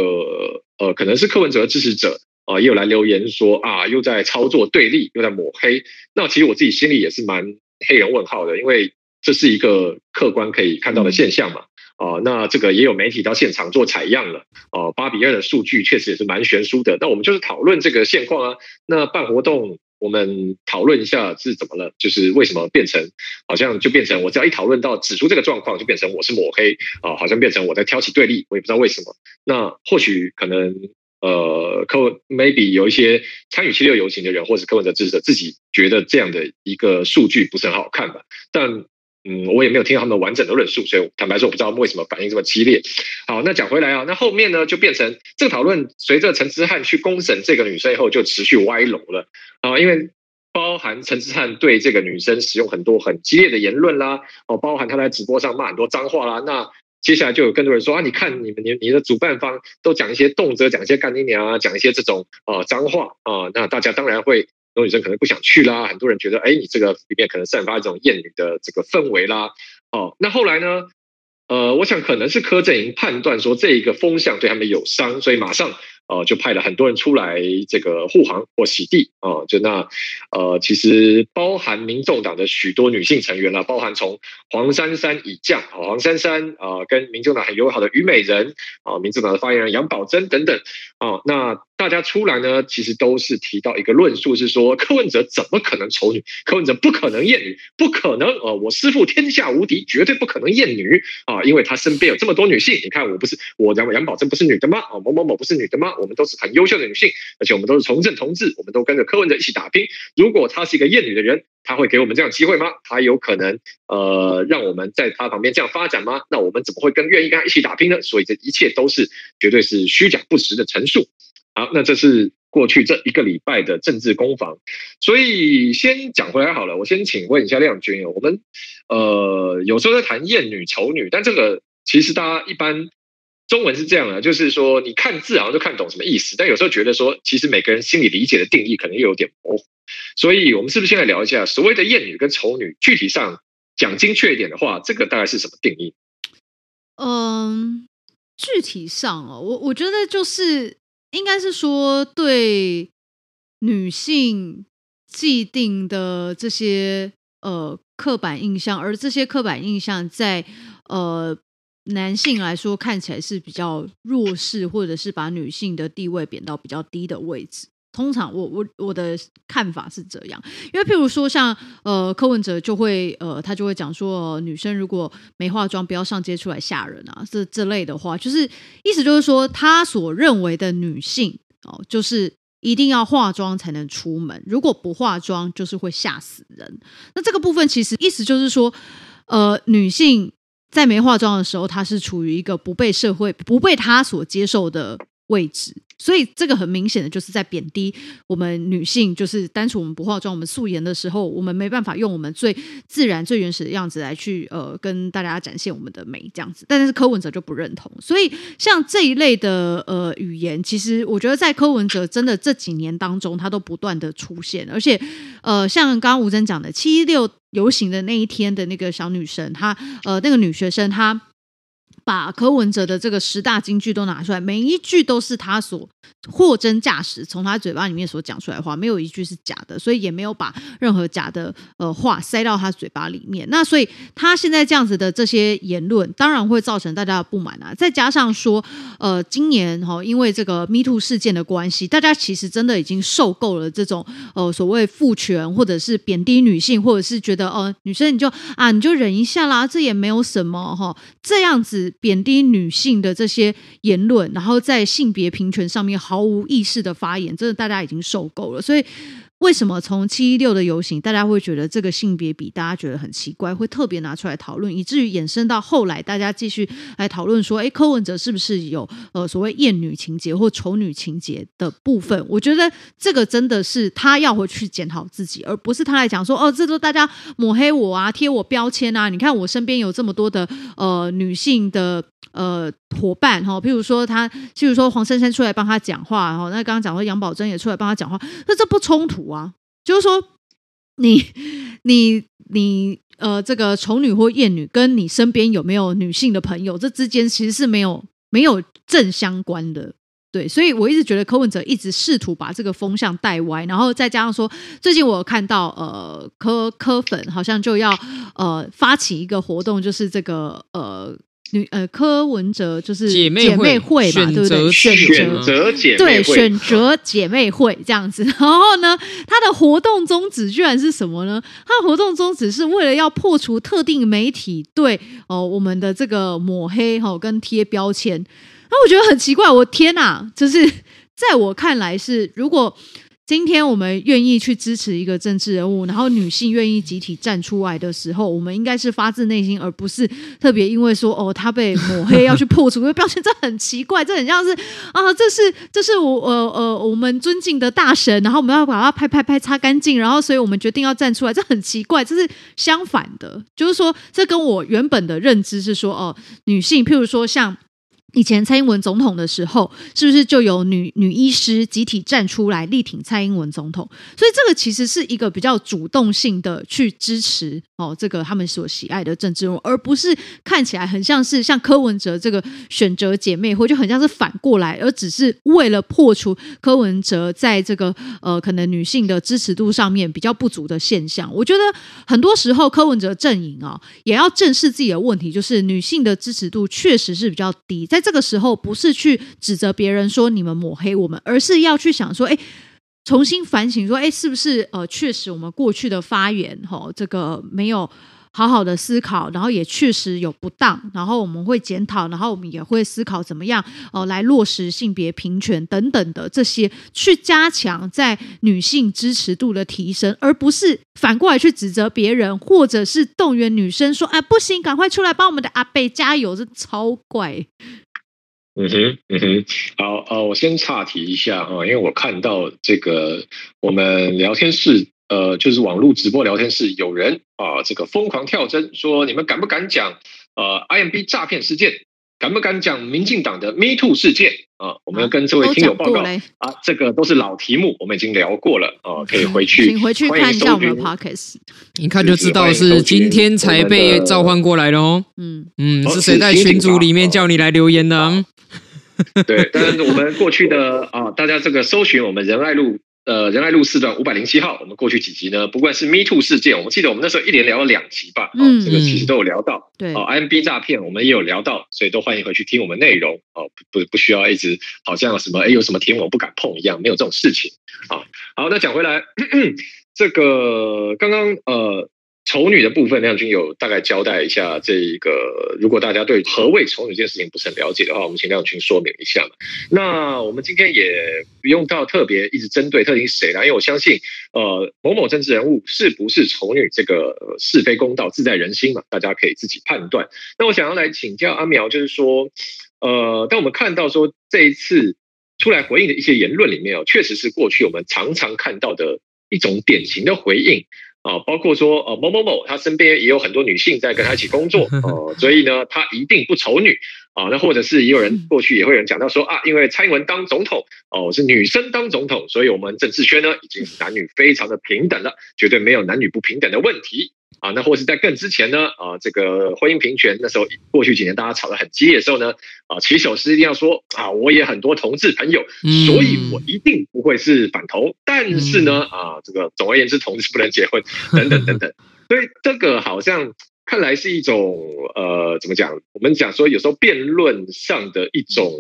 呃可能是柯文哲的支持者啊、呃，也有来留言说啊又在操作对立，又在抹黑。那其实我自己心里也是蛮黑人问号的，因为这是一个客观可以看到的现象嘛。哦、那这个也有媒体到现场做采样了。哦、八比二的数据确实也是蛮悬殊的。那我们就是讨论这个现况啊。那办活动。我们讨论一下是怎么了，就是为什么变成好像就变成我只要一讨论到指出这个状况，就变成我是抹黑啊，好像变成我在挑起对立，我也不知道为什么。那或许可能呃，柯文 maybe 有一些参与七六游行的人，或是柯文哲支持者自己觉得这样的一个数据不是很好看吧，但。嗯，我也没有听到他们的完整的论述，所以坦白说，我不知道为什么反应这么激烈。好，那讲回来啊，那后面呢就变成这个讨论，随着陈之汉去公审这个女生以后，就持续歪楼了啊，因为包含陈之汉对这个女生使用很多很激烈的言论啦，哦，包含他在直播上骂很多脏话啦，那接下来就有更多人说啊，你看你们你你的主办方都讲一些动辄讲一些干你娘啊，讲一些这种呃脏话啊，那大家当然会。很多女生可能不想去啦，很多人觉得，哎，你这个里面可能散发一种艳女的这个氛围啦。哦，那后来呢？呃，我想可能是柯震营判断说这一个风向对他们有伤，所以马上。呃，就派了很多人出来这个护航或洗地啊、就那呃，其实包含民众党的许多女性成员啦，包含从黄珊珊以降啊，黄珊珊啊、跟民众党很友好的虞美人啊、民众党的发言人杨宝珍等等啊、那大家出来呢，其实都是提到一个论述，是说 柯文哲怎么可能丑女？柯文哲不可能厌女，不可能呃，我师父天下无敌，绝对不可能厌女啊、因为他身边有这么多女性，你看我不是我杨杨宝珍不是女的吗？啊、某某某不是女的吗？我们都是很优秀的女性，而且我们都是从政同志，我们都跟着柯文哲一起打拼。如果他是一个厌女的人，他会给我们这样机会吗？他有可能呃让我们在他旁边这样发展吗？那我们怎么会更愿意跟他一起打拼呢？所以这一切都是绝对是虚假不实的陈述。好，那这是过去这一个礼拜的政治攻防。所以先讲回来好了，我先请问一下亮君，我们呃有时候在谈厌女、丑女，但这个其实大家一般。中文是这样的，就是说你看字好像就看懂什么意思，但有时候觉得说，其实每个人心里理解的定义可能又有点模糊。所以，我们是不是先来聊一下所谓的厌女跟丑女，具体上讲精确一点的话，这个大概是什么定义？嗯，具体上哦，我我觉得就是应该是说对女性既定的这些呃刻板印象，而这些刻板印象在呃。男性来说看起来是比较弱势，或者是把女性的地位贬到比较低的位置。通常我我我的看法是这样，因为譬如说像呃柯文哲就会呃他就会讲说、女生如果没化妆不要上街出来吓人啊，这这类的话，就是意思就是说他所认为的女性哦、就是一定要化妆才能出门，如果不化妆就是会吓死人。那这个部分其实意思就是说呃女性。在没化妆的时候，她是处于一个不被社会、不被她所接受的位置。所以这个很明显的就是在贬低我们女性，就是单纯我们不化妆、我们素颜的时候，我们没办法用我们最自然、最原始的样子来去呃跟大家展现我们的美这样子。但是柯文哲就不认同，所以像这一类的呃语言，其实我觉得在柯文哲真的这几年当中，他都不断的出现，而且呃像刚刚吴峥讲的七六游行的那一天的那个小女生，她呃那个女学生她。把柯文哲的这个十大金句都拿出来，每一句都是他所货真价实从他嘴巴里面所讲出来的话，没有一句是假的，所以也没有把任何假的呃话塞到他嘴巴里面。那所以他现在这样子的这些言论，当然会造成大家的不满啊。再加上说，呃，今年哈、哦，因为这个 Me Too 事件的关系，大家其实真的已经受够了这种呃所谓父权或者是贬低女性，或者是觉得哦、呃，女生你就啊你就忍一下啦，这也没有什么哈、哦，这样子。贬低女性的这些言论，然后在性别平权上面毫无意识的发言，真的大家已经受够了，所以。为什么从七一六的游行，大家会觉得这个性别比大家觉得很奇怪，会特别拿出来讨论，以至于衍生到后来，大家继续来讨论说，哎，柯文哲是不是有呃所谓厌女情节或丑女情节的部分？我觉得这个真的是他要回去检讨自己，而不是他来讲说，哦，这都大家抹黑我啊，贴我标签啊。你看我身边有这么多的呃女性的呃伙伴哈，譬如说他，譬如说黄珊珊出来帮他讲话哈，那刚刚讲说杨宝珍也出来帮他讲话，那这不冲突啊？就是说，你你你呃这个丑女或艳女跟你身边有没有女性的朋友，这之间其实是没有没有正相关的。对，所以我一直觉得柯文哲一直试图把这个风向带歪，然后再加上说，最近我看到呃柯柯粉好像就要呃发起一个活动，就是这个呃女呃柯文哲就是姐妹会嘛，对不对？选择姐妹会，对，选择姐妹会这样子。然后呢，他的活动宗旨居然是什么呢？他的活动宗旨是为了要破除特定媒体对哦、呃、我们的这个抹黑哈、哦、跟贴标签。那我觉得很奇怪，我天哪！就是在我看来是，如果今天我们愿意去支持一个政治人物，然后女性愿意集体站出来的时候，我们应该是发自内心，而不是特别因为说哦，他被抹黑要去破除，因为标签，这很奇怪，这很像是啊，这是这是我呃呃我们尊敬的大神，然后我们要把它拍拍拍擦干净，然后所以我们决定要站出来，这很奇怪，这是相反的，就是说这跟我原本的认知是说哦，女性，譬如说像。以前蔡英文总统的时候，是不是就有女女医师集体站出来力挺蔡英文总统？所以这个其实是一个比较主动性的去支持哦，这个他们所喜爱的政治人物，而不是看起来很像是像柯文哲这个选择姐妹会，就很像是反过来，而只是为了破除柯文哲在这个呃可能女性的支持度上面比较不足的现象。我觉得很多时候柯文哲阵营啊，也要正视自己的问题，就是女性的支持度确实是比较低，在这个时候不是去指责别人说你们抹黑我们，而是要去想说，哎，重新反省说，哎，是不是呃，确实我们过去的发言，吼，这个没有。好好的思考，然后也确实有不当，然后我们会检讨，然后我们也会思考怎么样哦、呃、来落实性别平权等等的这些，去加强在女性支持度的提升，而不是反过来去指责别人，或者是动员女生说哎不行，赶快出来帮我们的阿贝加油，这超怪。嗯哼，嗯哼，好，呃，我先岔题一下啊，因为我看到这个我们聊天室。呃，就是网络直播聊天室有人啊，这个疯狂跳针，说你们敢不敢讲呃 IMB 诈骗事件？敢不敢讲民进党的 Me Too 事件？啊，我们要跟这位听友报告啊，这个都是老题目，我们已经聊过了啊，可以回去，请回去看一下我们的 Podcast，一看就知道是今天才被召唤过来的哦。嗯嗯，是谁在群组里面叫你来留言呢？对，但是我们过去的啊，大家这个搜寻我们仁爱路。呃，仁爱路四段五百零七号，我们过去几集呢？不管是 Me Too 事件，我们记得我们那时候一连聊了两集吧，嗯、哦，这个其实都有聊到。对，哦，IMB 诈骗我们也有聊到，所以都欢迎回去听我们内容。哦，不不不需要一直好像什么哎有什么题目我不敢碰一样，没有这种事情。啊、哦，好，那讲回来，咳 咳这个刚刚呃。丑女的部分，亮君有大概交代一下。这一个，如果大家对何谓丑女这件事情不是很了解的话，我们请亮君说明一下。那我们今天也不用到特别一直针对特定谁啦，因为我相信，呃，某某政治人物是不是丑女，这个是非公道自在人心嘛，大家可以自己判断。那我想要来请教阿苗，就是说，呃，当我们看到说这一次出来回应的一些言论里面哦，确实是过去我们常常看到的一种典型的回应。啊，包括说，呃，某某某，他身边也有很多女性在跟他一起工作，哦，所以呢，他一定不丑女啊。那或者是也有人过去也会有人讲到说啊，因为蔡英文当总统，哦，是女生当总统，所以我们政治圈呢已经是男女非常的平等了，绝对没有男女不平等的问题。啊，那或是在更之前呢？啊，这个婚姻平权那时候，过去几年大家吵得很激烈的时候呢，啊，起手是一定要说啊，我也很多同志朋友，所以我一定不会是反同。但是呢，啊，这个总而言之，同志不能结婚，等等等等。所以这个好像看来是一种呃，怎么讲？我们讲说有时候辩论上的一种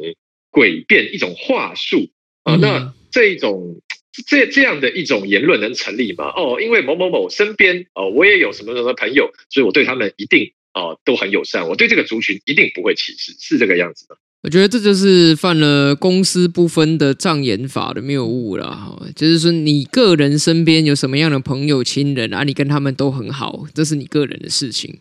诡辩，一种话术啊。那这一种。这这样的一种言论能成立吗？哦，因为某某某身边哦，我也有什么什么朋友，所以我对他们一定哦都很友善，我对这个族群一定不会歧视，是这个样子的。我觉得这就是犯了公私不分的障眼法的谬误了哈，就是说你个人身边有什么样的朋友亲人啊，你跟他们都很好，这是你个人的事情。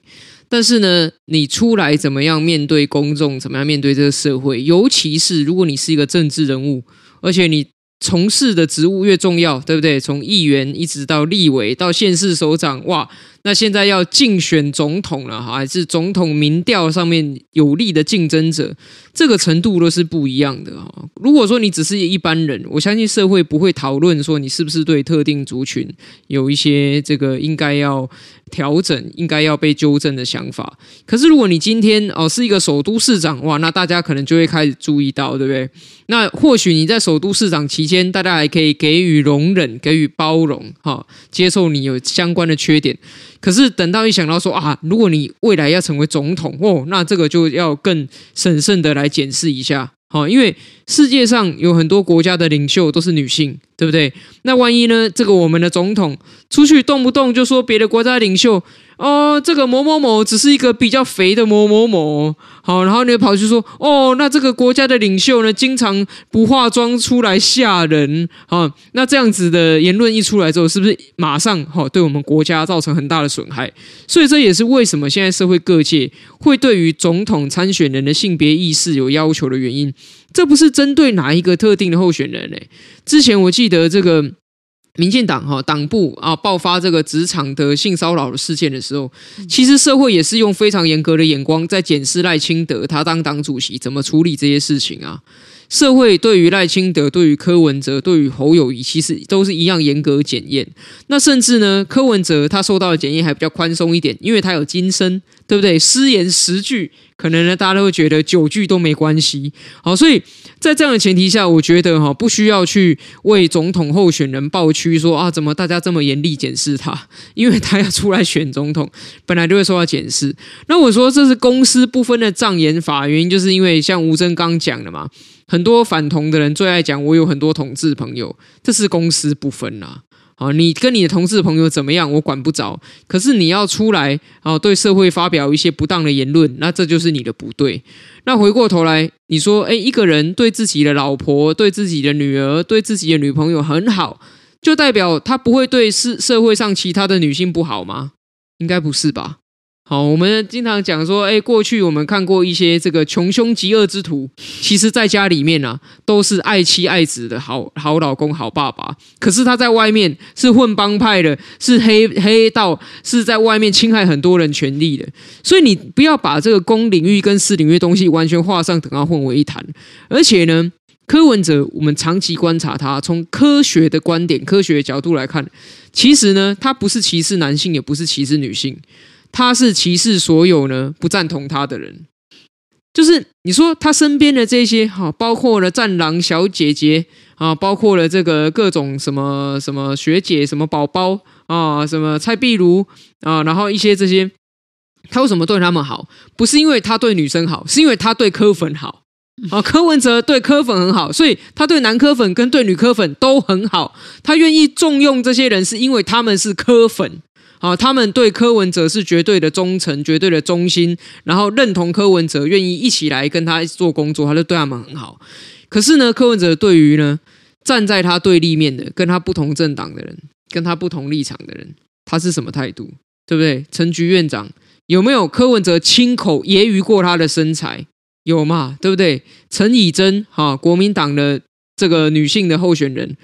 但是呢，你出来怎么样面对公众，怎么样面对这个社会，尤其是如果你是一个政治人物，而且你。从事的职务越重要，对不对？从议员一直到立委到县市首长，哇，那现在要竞选总统了，还是总统民调上面有力的竞争者，这个程度都是不一样的哈。如果说你只是一般人，我相信社会不会讨论说你是不是对特定族群有一些这个应该要调整、应该要被纠正的想法。可是如果你今天哦是一个首都市长哇，那大家可能就会开始注意到，对不对？那或许你在首都市长期间，大家还可以给予容忍、给予包容，哈，接受你有相关的缺点。可是等到一想到说啊，如果你未来要成为总统哦，那这个就要更审慎的来检视一下，好，因为世界上有很多国家的领袖都是女性，对不对？那万一呢，这个我们的总统出去动不动就说别的国家领袖。哦，这个某某某只是一个比较肥的某某某，好，然后你就跑去说，哦，那这个国家的领袖呢，经常不化妆出来吓人，好，那这样子的言论一出来之后，是不是马上哈对我们国家造成很大的损害？所以这也是为什么现在社会各界会对于总统参选人的性别意识有要求的原因。这不是针对哪一个特定的候选人嘞，之前我记得这个。民进党哈党部啊爆发这个职场的性骚扰的事件的时候，其实社会也是用非常严格的眼光在检视赖清德他当党主席怎么处理这些事情啊。社会对于赖清德、对于柯文哲、对于侯友谊，其实都是一样严格检验。那甚至呢，柯文哲他受到的检验还比较宽松一点，因为他有金身，对不对？失言十句，可能呢大家都会觉得九句都没关系。好，所以在这样的前提下，我觉得哈不需要去为总统候选人抱屈，说啊怎么大家这么严厉检视他？因为他要出来选总统，本来就会受到检视。那我说这是公私不分的障眼法，原因就是因为像吴征刚讲的嘛。很多反同的人最爱讲，我有很多同志朋友，这是公私不分呐。啊，你跟你的同事朋友怎么样，我管不着。可是你要出来啊，对社会发表一些不当的言论，那这就是你的不对。那回过头来，你说，哎，一个人对自己的老婆、对自己的女儿、对自己的女朋友很好，就代表他不会对社社会上其他的女性不好吗？应该不是吧？好，我们经常讲说，哎，过去我们看过一些这个穷凶极恶之徒，其实在家里面呢、啊，都是爱妻爱子的好好老公、好爸爸。可是他在外面是混帮派的，是黑黑道，是在外面侵害很多人权利的。所以你不要把这个公领域跟私领域的东西完全画上等号，混为一谈。而且呢，柯文哲，我们长期观察他，从科学的观点、科学的角度来看，其实呢，他不是歧视男性，也不是歧视女性。他是歧视所有呢不赞同他的人，就是你说他身边的这些哈，包括了战狼小姐姐啊，包括了这个各种什么什么学姐、什么宝宝啊、什么蔡壁如啊，然后一些这些，他为什么对他们好？不是因为他对女生好，是因为他对柯粉好啊。柯文哲对柯粉很好，所以他对男柯粉跟对女柯粉都很好。他愿意重用这些人，是因为他们是柯粉。啊，他们对柯文哲是绝对的忠诚，绝对的忠心，然后认同柯文哲，愿意一起来跟他做工作，他就对他们很好。可是呢，柯文哲对于呢站在他对立面的、跟他不同政党的人、跟他不同立场的人，他是什么态度？对不对？陈菊院长有没有柯文哲亲口揶揄过他的身材？有嘛？对不对？陈以真哈，国民党的这个女性的候选人，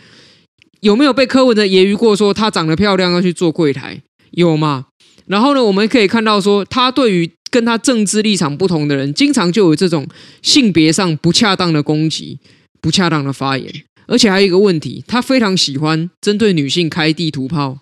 有没有被柯文哲揶揄过，说她长得漂亮要去做柜台？有嘛？然后呢，我们可以看到说，他对于跟他政治立场不同的人，经常就有这种性别上不恰当的攻击、不恰当的发言，而且还有一个问题，他非常喜欢针对女性开地图炮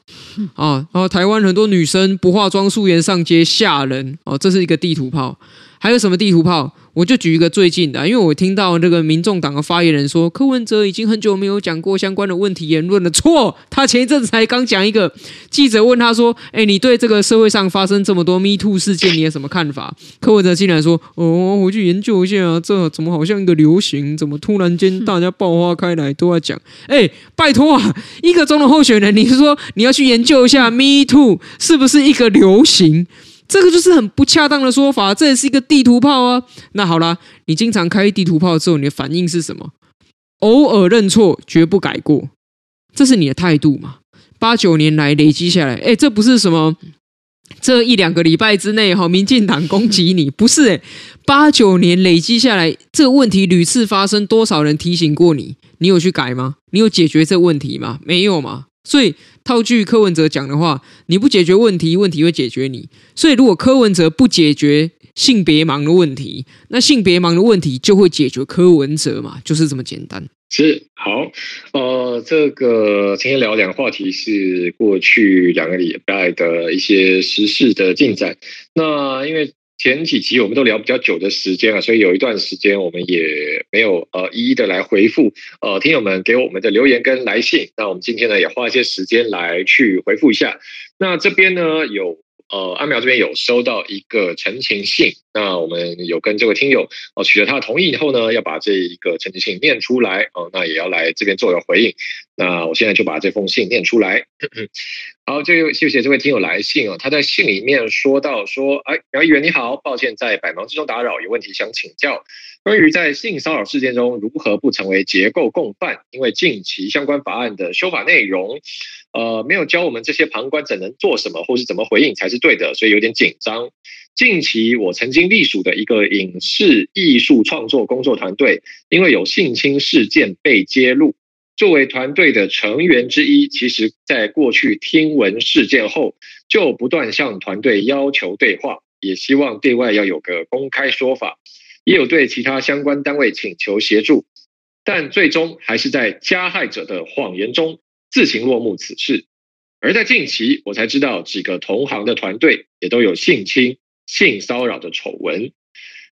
啊！然后台湾很多女生不化妆素颜上街吓人哦，这是一个地图炮。还有什么地图炮？我就举一个最近的，因为我听到这个民众党的发言人说，柯文哲已经很久没有讲过相关的问题言论了。错，他前一阵子才刚讲一个，记者问他说：“哎，你对这个社会上发生这么多 Me Too 事件，你有什么看法？”柯文哲竟然说：“哦，我去研究一下啊，这怎么好像一个流行？怎么突然间大家爆发开来都在讲？哎，拜托啊，一个中的候选人，你是说你要去研究一下 Me Too 是不是一个流行？”这个就是很不恰当的说法，这也是一个地图炮啊。那好啦，你经常开地图炮之后，你的反应是什么？偶尔认错，绝不改过，这是你的态度嘛？八九年来累积下来，哎，这不是什么这一两个礼拜之内哈，民进党攻击你，不是哎，八九年累积下来，这个问题屡次发生，多少人提醒过你，你有去改吗？你有解决这个问题吗？没有吗？所以套句柯文哲讲的话，你不解决问题，问题会解决你。所以如果柯文哲不解决性别盲的问题，那性别盲的问题就会解决柯文哲嘛，就是这么简单。是好，呃，这个今天聊两个话题是过去两个礼拜的一些时事的进展。那因为前几集我们都聊比较久的时间啊，所以有一段时间我们也没有呃一一的来回复呃听友们给我们的留言跟来信。那我们今天呢也花一些时间来去回复一下。那这边呢有。呃，阿苗这边有收到一个陈情信，那我们有跟这位听友哦取得他的同意以后呢，要把这一个陈情信念出来哦，那也要来这边做个回应。那我现在就把这封信念出来。好，这位谢谢这位听友来信哦，他在信里面说到说，哎，苗议员你好，抱歉在百忙之中打扰，有问题想请教，关于在性骚扰事件中如何不成为结构共犯，因为近期相关法案的修法内容。呃，没有教我们这些旁观者能做什么，或是怎么回应才是对的，所以有点紧张。近期我曾经隶属的一个影视艺术创作工作团队，因为有性侵事件被揭露，作为团队的成员之一，其实在过去听闻事件后，就不断向团队要求对话，也希望对外要有个公开说法，也有对其他相关单位请求协助，但最终还是在加害者的谎言中。自行落幕此事，而在近期，我才知道几个同行的团队也都有性侵、性骚扰的丑闻，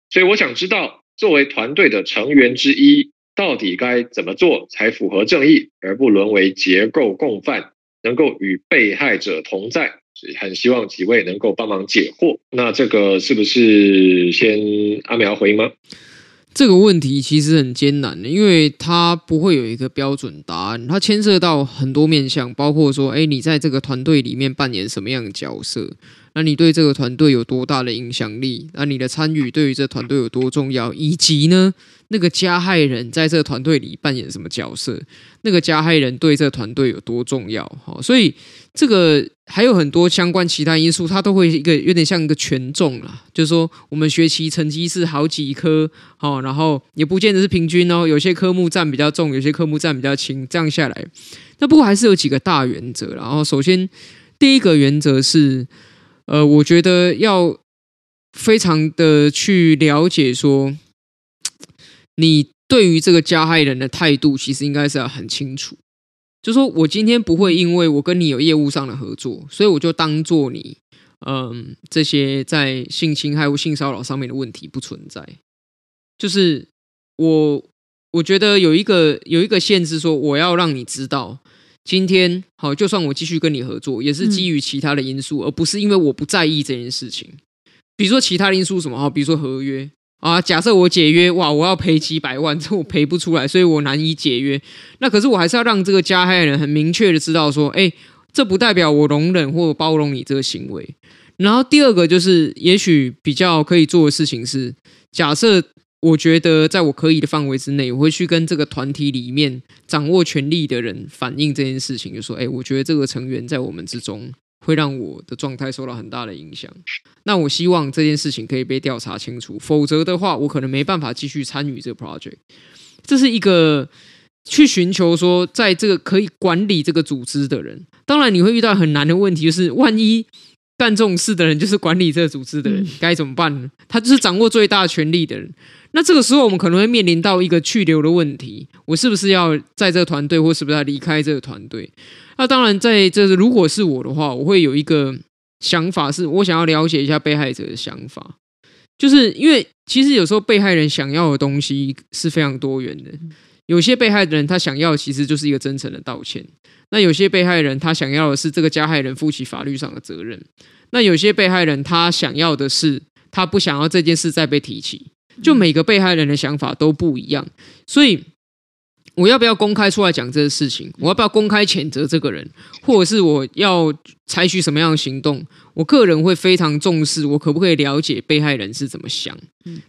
所以我想知道，作为团队的成员之一，到底该怎么做才符合正义，而不沦为结构共犯，能够与被害者同在？所以很希望几位能够帮忙解惑。那这个是不是先阿苗回应吗？这个问题其实很艰难的，因为它不会有一个标准答案，它牵涉到很多面向，包括说，哎，你在这个团队里面扮演什么样的角色？那你对这个团队有多大的影响力？那你的参与对于这团队有多重要？以及呢，那个加害人在这个团队里扮演什么角色？那个加害人对这团队有多重要？哈，所以这个还有很多相关其他因素，它都会一个有点像一个权重啦，就是说我们学习成绩是好几科，哦，然后也不见得是平均哦，有些科目占比较重，有些科目占比较轻，这样下来，那不过还是有几个大原则。然后首先第一个原则是。呃，我觉得要非常的去了解说，你对于这个加害人的态度，其实应该是要很清楚。就说我今天不会因为我跟你有业务上的合作，所以我就当做你，嗯，这些在性侵害或性骚扰上面的问题不存在。就是我，我觉得有一个有一个限制，说我要让你知道。今天好，就算我继续跟你合作，也是基于其他的因素，而不是因为我不在意这件事情。比如说其他的因素什么哈，比如说合约啊，假设我解约，哇，我要赔几百万，这我赔不出来，所以我难以解约。那可是我还是要让这个加害人很明确的知道说，哎，这不代表我容忍或包容你这个行为。然后第二个就是，也许比较可以做的事情是，假设。我觉得在我可以的范围之内，我会去跟这个团体里面掌握权力的人反映这件事情，就说：“哎，我觉得这个成员在我们之中会让我的状态受到很大的影响。那我希望这件事情可以被调查清楚，否则的话，我可能没办法继续参与这个 project。这是一个去寻求说，在这个可以管理这个组织的人。当然，你会遇到很难的问题，就是万一。”干这种事的人就是管理这个组织的人，该怎么办呢？他就是掌握最大权力的人。那这个时候，我们可能会面临到一个去留的问题：我是不是要在这个团队，或是不是要离开这个团队？那当然，在这如果是我的话，我会有一个想法，是我想要了解一下被害者的想法，就是因为其实有时候被害人想要的东西是非常多元的。有些被害人他想要其实就是一个真诚的道歉。那有些被害人他想要的是这个加害人负起法律上的责任。那有些被害人他想要的是他不想要这件事再被提起。就每个被害人的想法都不一样，所以。我要不要公开出来讲这个事情？我要不要公开谴责这个人，或者是我要采取什么样的行动？我个人会非常重视，我可不可以了解被害人是怎么想？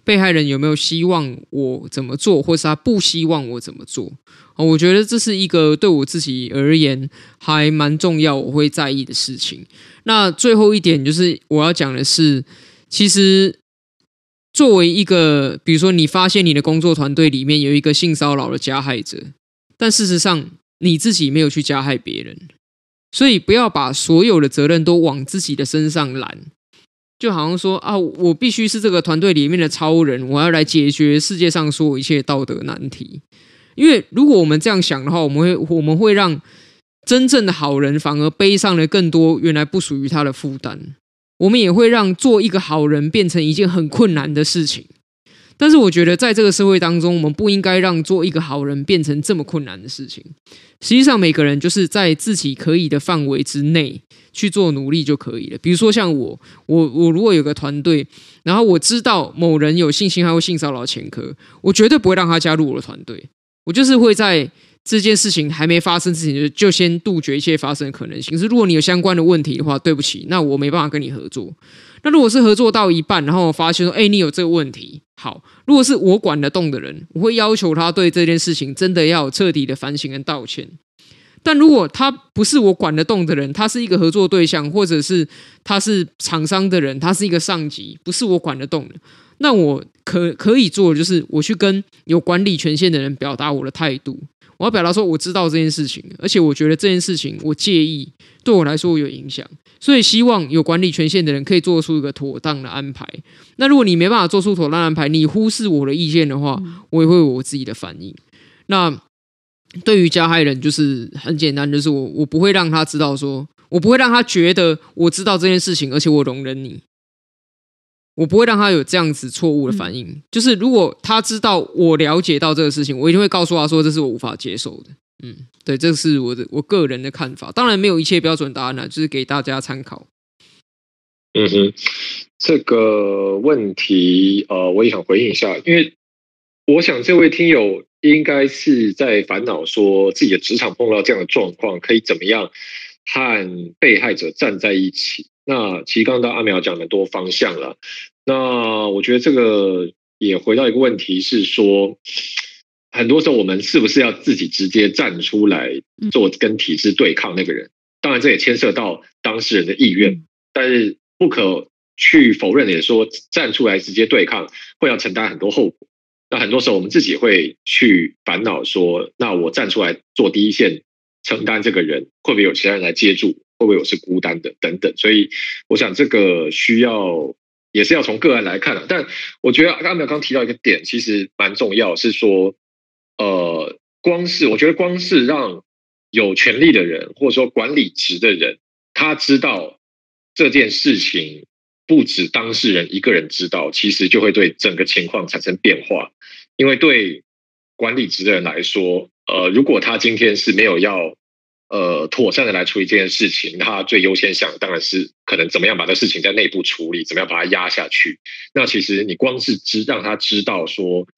被害人有没有希望我怎么做，或是他不希望我怎么做？我觉得这是一个对我自己而言还蛮重要，我会在意的事情。那最后一点就是我要讲的是，其实。作为一个，比如说你发现你的工作团队里面有一个性骚扰的加害者，但事实上你自己没有去加害别人，所以不要把所有的责任都往自己的身上揽，就好像说啊，我必须是这个团队里面的超人，我要来解决世界上所有一切道德难题。因为如果我们这样想的话，我们会我们会让真正的好人反而背上了更多原来不属于他的负担。我们也会让做一个好人变成一件很困难的事情。但是我觉得，在这个社会当中，我们不应该让做一个好人变成这么困难的事情。实际上，每个人就是在自己可以的范围之内去做努力就可以了。比如说，像我，我，我如果有个团队，然后我知道某人有性侵害或性骚扰前科，我绝对不会让他加入我的团队。我就是会在这件事情还没发生之前，就就先杜绝一切发生的可能性。是，如果你有相关的问题的话，对不起，那我没办法跟你合作。那如果是合作到一半，然后我发现说，哎，你有这个问题，好，如果是我管得动的人，我会要求他对这件事情真的要有彻底的反省跟道歉。但如果他不是我管得动的人，他是一个合作对象，或者是他是厂商的人，他是一个上级，不是我管得动的，那我可可以做的就是我去跟有管理权限的人表达我的态度。我要表达说，我知道这件事情，而且我觉得这件事情我介意，对我来说有影响，所以希望有管理权限的人可以做出一个妥当的安排。那如果你没办法做出妥当的安排，你忽视我的意见的话，我也会有我自己的反应。那对于加害人，就是很简单，就是我我不会让他知道说，我不会让他觉得我知道这件事情，而且我容忍你。我不会让他有这样子错误的反应，嗯、就是如果他知道我了解到这个事情，我一定会告诉他说，这是我无法接受的。嗯，对，这是我的我个人的看法，当然没有一切标准答案了，就是给大家参考。嗯哼，这个问题呃，我也想回应一下，因为我想这位听友应该是在烦恼说自己的职场碰到这样的状况，可以怎么样和被害者站在一起。那其实刚刚阿苗讲的多方向了，那我觉得这个也回到一个问题是说，很多时候我们是不是要自己直接站出来做跟体制对抗那个人？当然这也牵涉到当事人的意愿，但是不可去否认的也说，站出来直接对抗会要承担很多后果。那很多时候我们自己会去烦恼说，那我站出来做第一线承担这个人，会不会有其他人来接住？会不会我是孤单的等等，所以我想这个需要也是要从个案来看的。但我觉得阿苗刚提到一个点，其实蛮重要，是说，呃，光是我觉得光是让有权力的人或者说管理职的人，他知道这件事情不止当事人一个人知道，其实就会对整个情况产生变化。因为对管理职的人来说，呃，如果他今天是没有要。呃，妥善的来处理这件事情，他最优先想的当然是可能怎么样把这事情在内部处理，怎么样把它压下去。那其实你光是知让他知道说，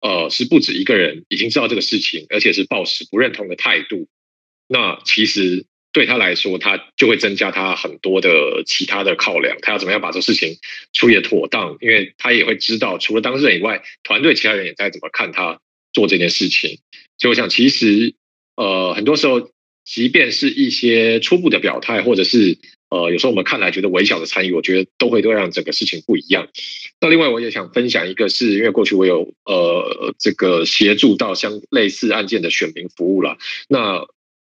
呃，是不止一个人已经知道这个事情，而且是抱持不认同的态度，那其实对他来说，他就会增加他很多的其他的考量，他要怎么样把这事情处理得妥当，因为他也会知道，除了当事人以外，团队其他人也在怎么看他做这件事情。所以我想，其实呃，很多时候。即便是一些初步的表态，或者是呃，有时候我们看来觉得微小的参与，我觉得都会都让整个事情不一样。那另外，我也想分享一个是，是因为过去我有呃这个协助到相类似案件的选民服务了。那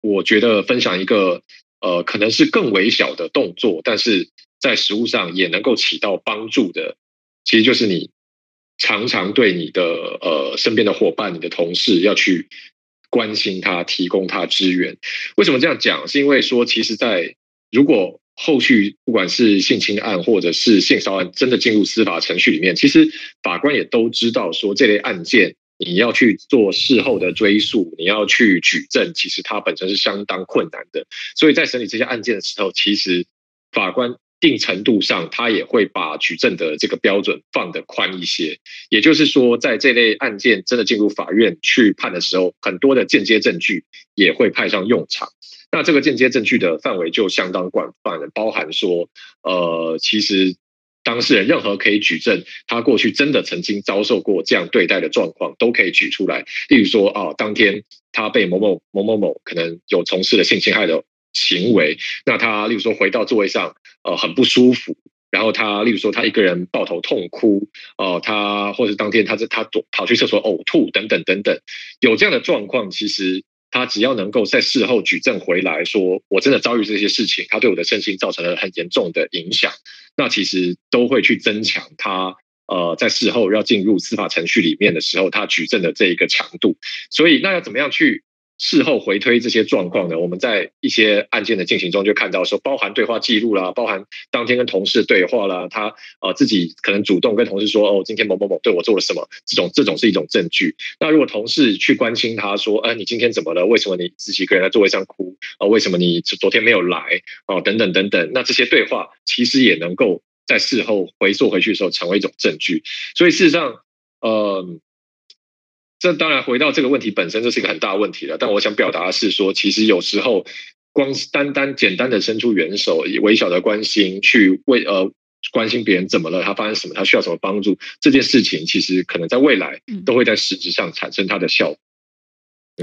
我觉得分享一个呃，可能是更微小的动作，但是在实务上也能够起到帮助的，其实就是你常常对你的呃身边的伙伴、你的同事要去。关心他，提供他支援。为什么这样讲？是因为说，其实，在如果后续不管是性侵案或者是性骚案真的进入司法程序里面，其实法官也都知道，说这类案件你要去做事后的追溯，你要去举证，其实它本身是相当困难的。所以在审理这些案件的时候，其实法官。一定程度上，他也会把举证的这个标准放得宽一些。也就是说，在这类案件真的进入法院去判的时候，很多的间接证据也会派上用场。那这个间接证据的范围就相当广泛了，包含说，呃，其实当事人任何可以举证他过去真的曾经遭受过这样对待的状况，都可以举出来。例如说，啊，当天他被某某某某某可能有从事了性侵害的行为，那他例如说回到座位上。呃，很不舒服。然后他，例如说，他一个人抱头痛哭，哦、呃，他或者当天他是他躲跑去厕所呕吐等等等等，有这样的状况，其实他只要能够在事后举证回来说，我真的遭遇这些事情，他对我的身心造成了很严重的影响，那其实都会去增强他呃在事后要进入司法程序里面的时候，他举证的这一个强度。所以，那要怎么样去？事后回推这些状况呢，我们在一些案件的进行中就看到说，包含对话记录啦，包含当天跟同事对话啦，他呃自己可能主动跟同事说，哦，今天某某某对我做了什么，这种这种是一种证据。那如果同事去关心他说，哎，你今天怎么了？为什么你自己一个人在座位上哭？啊，为什么你昨天没有来？哦，等等等等，那这些对话其实也能够在事后回溯回去的时候成为一种证据。所以事实上，呃。这当然回到这个问题本身，这是一个很大的问题了。但我想表达的是说，其实有时候光单单简单的伸出援手，以微小的关心去为呃关心别人怎么了，他发生什么，他需要什么帮助，这件事情其实可能在未来都会在实质上产生它的效果。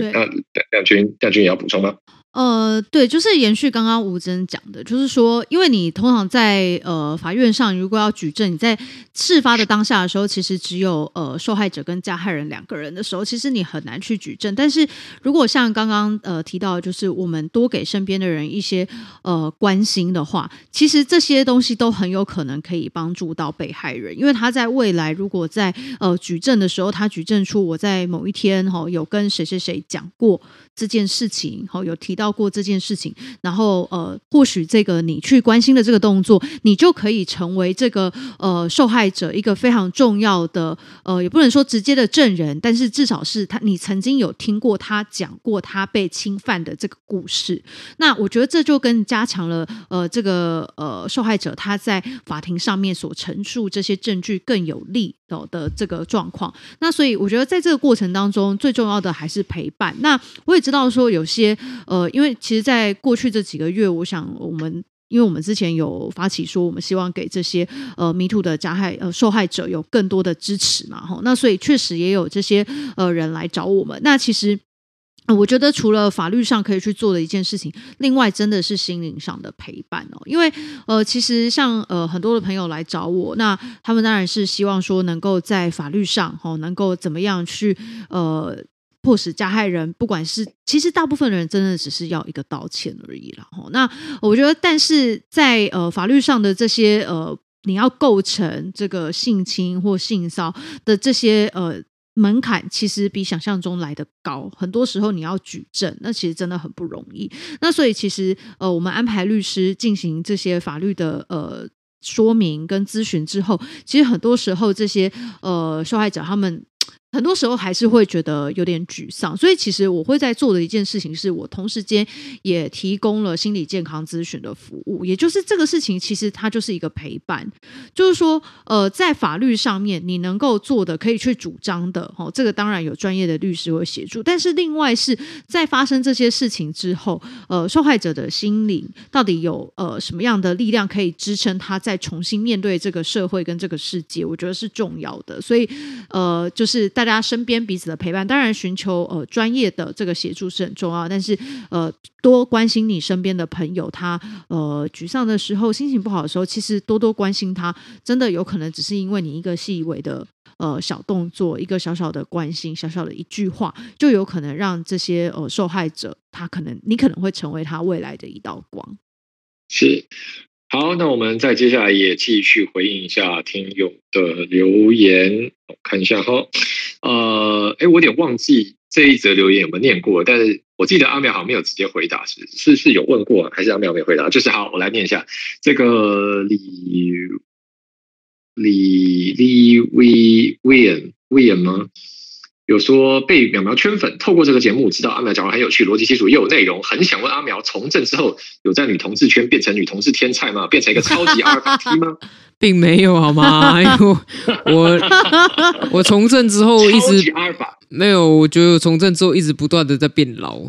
嗯、那亮君，亮君也要补充吗？呃，对，就是延续刚刚吴峥讲的，就是说，因为你通常在呃法院上，如果要举证，你在事发的当下的时候，其实只有呃受害者跟加害人两个人的时候，其实你很难去举证。但是如果像刚刚呃提到，就是我们多给身边的人一些呃关心的话，其实这些东西都很有可能可以帮助到被害人，因为他在未来如果在呃举证的时候，他举证出我在某一天哈、哦、有跟谁谁谁讲过这件事情，好、哦、有提。到过这件事情，然后呃，或许这个你去关心的这个动作，你就可以成为这个呃受害者一个非常重要的呃，也不能说直接的证人，但是至少是他你曾经有听过他讲过他被侵犯的这个故事。那我觉得这就跟加强了呃这个呃受害者他在法庭上面所陈述这些证据更有利的的这个状况。那所以我觉得在这个过程当中，最重要的还是陪伴。那我也知道说有些呃。因为其实，在过去这几个月，我想我们，因为我们之前有发起说，我们希望给这些呃迷途的加害呃受害者有更多的支持嘛，吼，那所以确实也有这些呃人来找我们。那其实我觉得，除了法律上可以去做的一件事情，另外真的是心灵上的陪伴哦。因为呃，其实像呃很多的朋友来找我，那他们当然是希望说，能够在法律上哈，能够怎么样去呃。迫使加害人，不管是其实大部分的人真的只是要一个道歉而已了。那我觉得，但是在呃法律上的这些呃，你要构成这个性侵或性骚的这些呃门槛，其实比想象中来的高。很多时候你要举证，那其实真的很不容易。那所以其实呃，我们安排律师进行这些法律的呃说明跟咨询之后，其实很多时候这些呃受害者他们。很多时候还是会觉得有点沮丧，所以其实我会在做的一件事情是，我同时间也提供了心理健康咨询的服务，也就是这个事情其实它就是一个陪伴，就是说，呃，在法律上面你能够做的可以去主张的，哦，这个当然有专业的律师会协助，但是另外是在发生这些事情之后，呃，受害者的心灵到底有呃什么样的力量可以支撑他再重新面对这个社会跟这个世界，我觉得是重要的，所以呃，就是。大家身边彼此的陪伴，当然寻求呃专业的这个协助是很重要，但是呃多关心你身边的朋友，他呃沮丧的时候、心情不好的时候，其实多多关心他，真的有可能只是因为你一个细微的呃小动作，一个小小的关心，小小的一句话，就有可能让这些呃受害者，他可能你可能会成为他未来的一道光。是。好，那我们再接下来也继续回应一下听友的留言，我看一下哈。呃，哎，我有点忘记这一则留言有没有念过，但是我记得阿妙好像没有直接回答，是是是有问过，还是阿妙没回答？就是好，我来念一下这个李李李威威恩威恩吗？有说被苗苗圈粉，透过这个节目知道阿苗讲话很有趣，逻辑清楚又有内容，很想问阿苗，从政之后有在女同志圈变成女同志天菜吗？变成一个超级阿尔法 T 吗？并没有好吗？我我我从政之后一直没有，我觉得从政之后一直不断的在变老，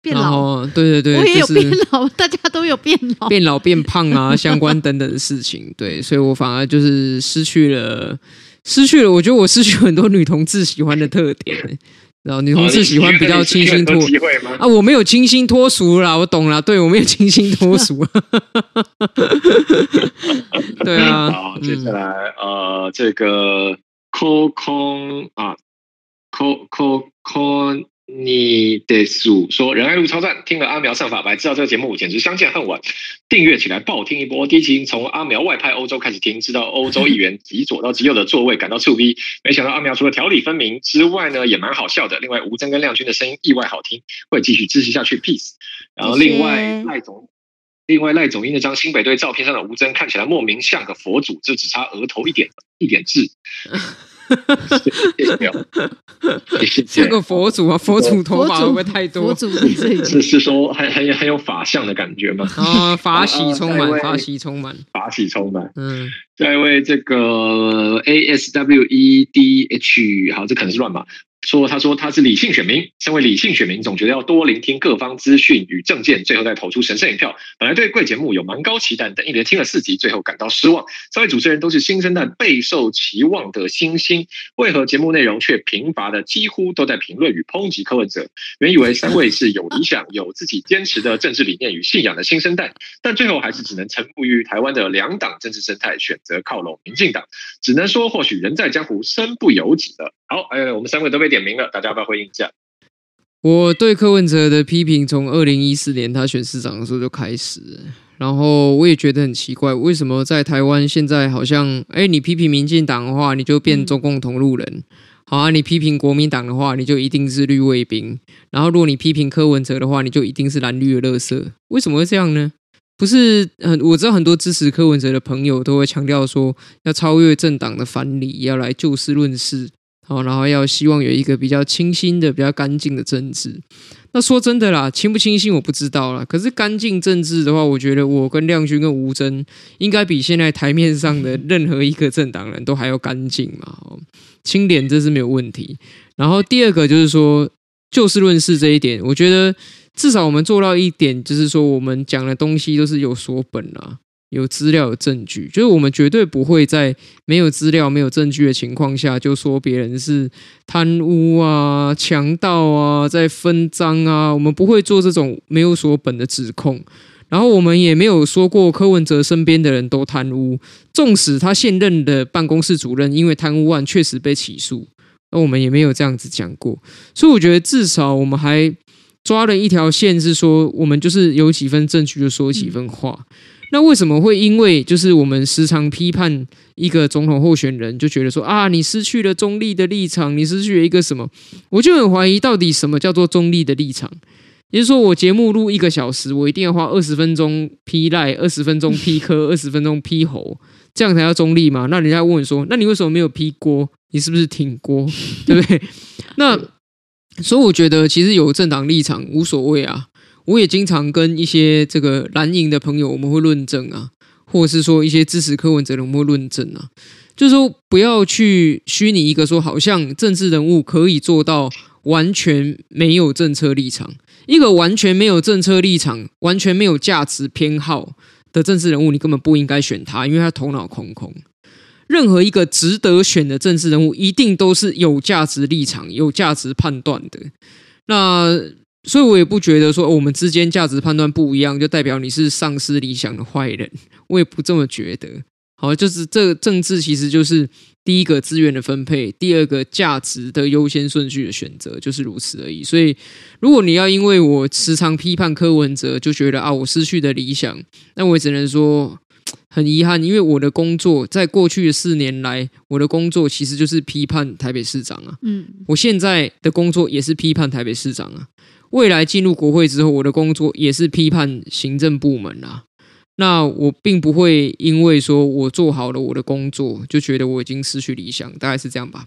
变老，对对对，我也有变老，大家都有变老，变老变胖啊，相关等等的事情，对，所以我反而就是失去了。失去了，我觉得我失去很多女同志喜欢的特点，然后女同志喜欢比较清新脱啊，我没有清新脱俗啦，我懂了，对我没有清新脱俗，对啊。好，接下来、嗯、呃，这个 co con 啊，co co con 你得数说仁爱路超赞，听了阿苗上法白，知道这个节目简直相见恨晚，订阅起来爆听一波。第一集从阿苗外派欧洲开始听，知道欧洲议员极左到极右的座位，感到触逼。没想到阿苗除了条理分明之外呢，也蛮好笑的。另外吴峥跟亮君的声音意外好听，会继续支持下去。Peace。然后另外赖总，另外赖总因那张新北队照片上的吴峥看起来莫名像个佛祖，就只差额头一点一点痣。这个佛祖啊，佛祖头发会不会太多？佛祖是是说很很有很有法相的感觉吗？啊，法喜充满，法喜充满，法喜充满。嗯，下一位这个 A S W E D H，好，这可能是乱码。说，他说他是理性选民，身为理性选民，总觉得要多聆听各方资讯与政见，最后再投出神圣一票。本来对贵节目有蛮高期待，但一连听了四集，最后感到失望。三位主持人都是新生代备受期望的新星，为何节目内容却贫乏的几乎都在评论与抨击柯文哲？原以为三位是有理想、有自己坚持的政治理念与信仰的新生代，但最后还是只能臣服于台湾的两党政治生态，选择靠拢民进党。只能说，或许人在江湖，身不由己了。好，哎，我们三位都被点名了，大家要不要回应一下？我对柯文哲的批评从二零一四年他选市长的时候就开始，然后我也觉得很奇怪，为什么在台湾现在好像，哎，你批评民进党的话，你就变中共同路人；好啊，你批评国民党的话，你就一定是绿卫兵；然后如果你批评柯文哲的话，你就一定是蓝绿的垃圾。为什么会这样呢？不是很，我知道很多支持柯文哲的朋友都会强调说，要超越政党的藩篱，要来就事论事。好，然后要希望有一个比较清新的、比较干净的政治。那说真的啦，清不清新我不知道啦。可是干净政治的话，我觉得我跟亮君跟吴峥应该比现在台面上的任何一个政党人都还要干净嘛。清廉这是没有问题。然后第二个就是说就事论事这一点，我觉得至少我们做到一点，就是说我们讲的东西都是有所本啊。有资料、有证据，就是我们绝对不会在没有资料、没有证据的情况下就说别人是贪污啊、强盗啊、在分赃啊。我们不会做这种没有所本的指控。然后我们也没有说过柯文哲身边的人都贪污，纵使他现任的办公室主任因为贪污案确实被起诉，那我们也没有这样子讲过。所以我觉得至少我们还抓了一条线，是说我们就是有几分证据就说几分话。嗯那为什么会因为就是我们时常批判一个总统候选人，就觉得说啊，你失去了中立的立场，你失去了一个什么？我就很怀疑，到底什么叫做中立的立场？也就是说，我节目录一个小时，我一定要花二十分钟批赖，二十分钟批科，二十分钟批侯，这样才叫中立嘛？那人家问说，那你为什么没有批锅？你是不是挺锅？对不对？那所以我觉得，其实有政党立场无所谓啊。我也经常跟一些这个蓝营的朋友，我们会论证啊，或者是说一些支持柯文哲的，我们会论证啊，就是说不要去虚拟一个说好像政治人物可以做到完全没有政策立场，一个完全没有政策立场、完全没有价值偏好的政治人物，你根本不应该选他，因为他头脑空空。任何一个值得选的政治人物，一定都是有价值立场、有价值判断的。那。所以，我也不觉得说我们之间价值判断不一样，就代表你是丧失理想的坏人。我也不这么觉得。好，就是这个政治其实就是第一个资源的分配，第二个价值的优先顺序的选择，就是如此而已。所以，如果你要因为我时常批判柯文哲，就觉得啊，我失去的理想，那我也只能说很遗憾，因为我的工作在过去的四年来，我的工作其实就是批判台北市长啊。嗯，我现在的工作也是批判台北市长啊。未来进入国会之后，我的工作也是批判行政部门啊。那我并不会因为说我做好了我的工作，就觉得我已经失去理想，大概是这样吧。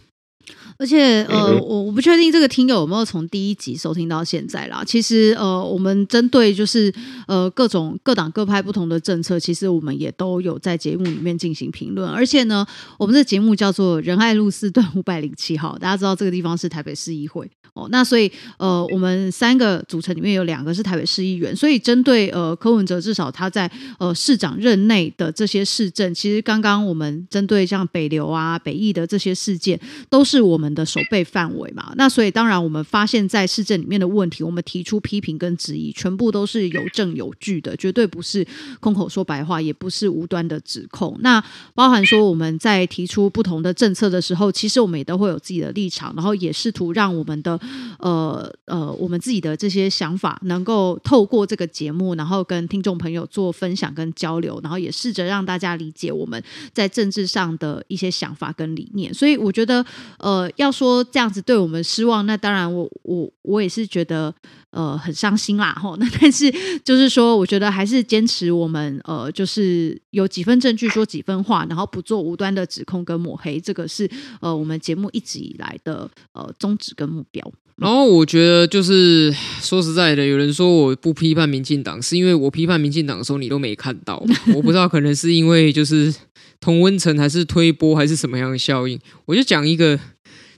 而且，呃，我我不确定这个听友有没有从第一集收听到现在啦。其实，呃，我们针对就是呃各种各党各派不同的政策，其实我们也都有在节目里面进行评论。而且呢，我们的节目叫做仁爱路四段五百零七号，大家知道这个地方是台北市议会哦。那所以，呃，我们三个组成里面有两个是台北市议员，所以针对呃柯文哲，至少他在呃市长任内的这些市政，其实刚刚我们针对像北流啊、北艺的这些事件，都是。是我们的守备范围嘛。那所以当然，我们发现，在市政里面的问题，我们提出批评跟质疑，全部都是有证有据的，绝对不是空口说白话，也不是无端的指控。那包含说我们在提出不同的政策的时候，其实我们也都会有自己的立场，然后也试图让我们的呃呃我们自己的这些想法能够透过这个节目，然后跟听众朋友做分享跟交流，然后也试着让大家理解我们在政治上的一些想法跟理念。所以我觉得，呃，要说这样子对我们失望，那当然我我我也是觉得。呃，很伤心啦，吼。那但是就是说，我觉得还是坚持我们呃，就是有几分证据说几分话，然后不做无端的指控跟抹黑，这个是呃我们节目一直以来的呃宗旨跟目标。然后我觉得就是说实在的，有人说我不批判民进党，是因为我批判民进党的时候你都没看到，我不知道可能是因为就是同温层还是推波还是什么样的效应，我就讲一个。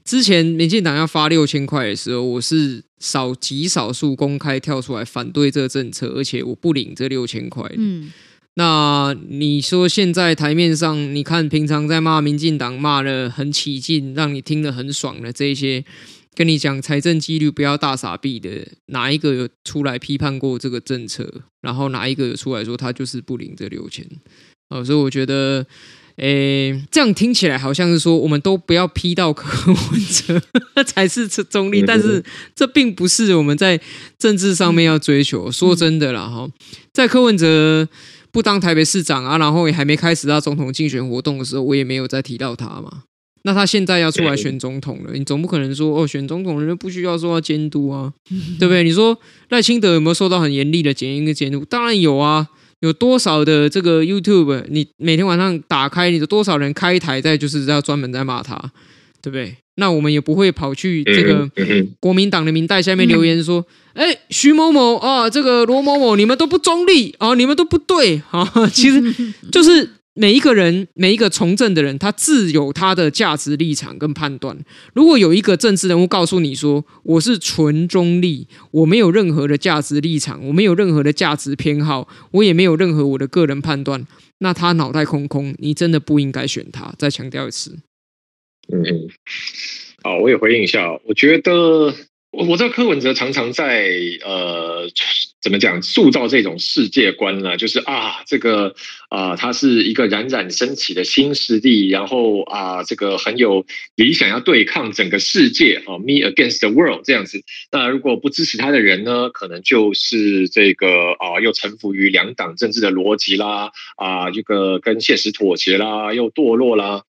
之前民进党要发六千块的时候，我是少极少数公开跳出来反对这个政策，而且我不领这六千块。嗯，那你说现在台面上，你看平常在骂民进党骂的很起劲，让你听得很爽的这些，跟你讲财政纪律不要大傻逼的，哪一个有出来批判过这个政策？然后哪一个有出来说他就是不领这六千？哦，所以我觉得。诶，这样听起来好像是说，我们都不要批到柯文哲才是中立，但是这并不是我们在政治上面要追求。说真的啦，哈，在柯文哲不当台北市长啊，然后也还没开始他总统竞选活动的时候，我也没有再提到他嘛。那他现在要出来选总统了，你总不可能说哦，选总统人不需要说要监督啊，对不对？你说赖清德有没有受到很严厉的检验跟监督？当然有啊。有多少的这个 YouTube，你每天晚上打开，你的多少人开一台在就是要专门在骂他，对不对？那我们也不会跑去这个国民党的名代下面留言说，哎，徐某某啊，这个罗某某，你们都不中立啊，你们都不对啊，其实就是。每一个人，每一个从政的人，他自有他的价值立场跟判断。如果有一个政治人物告诉你说：“我是纯中立，我没有任何的价值立场，我没有任何的价值偏好，我也没有任何我的个人判断”，那他脑袋空空，你真的不应该选他。再强调一次。嗯，好，我也回应一下，我觉得。我我知道柯文哲常常在呃怎么讲塑造这种世界观呢？就是啊这个啊他是一个冉冉升起的新势力，然后啊这个很有理想要对抗整个世界啊，me against the world 这样子。那如果不支持他的人呢，可能就是这个啊又臣服于两党政治的逻辑啦，啊这个跟现实妥协啦，又堕落啦。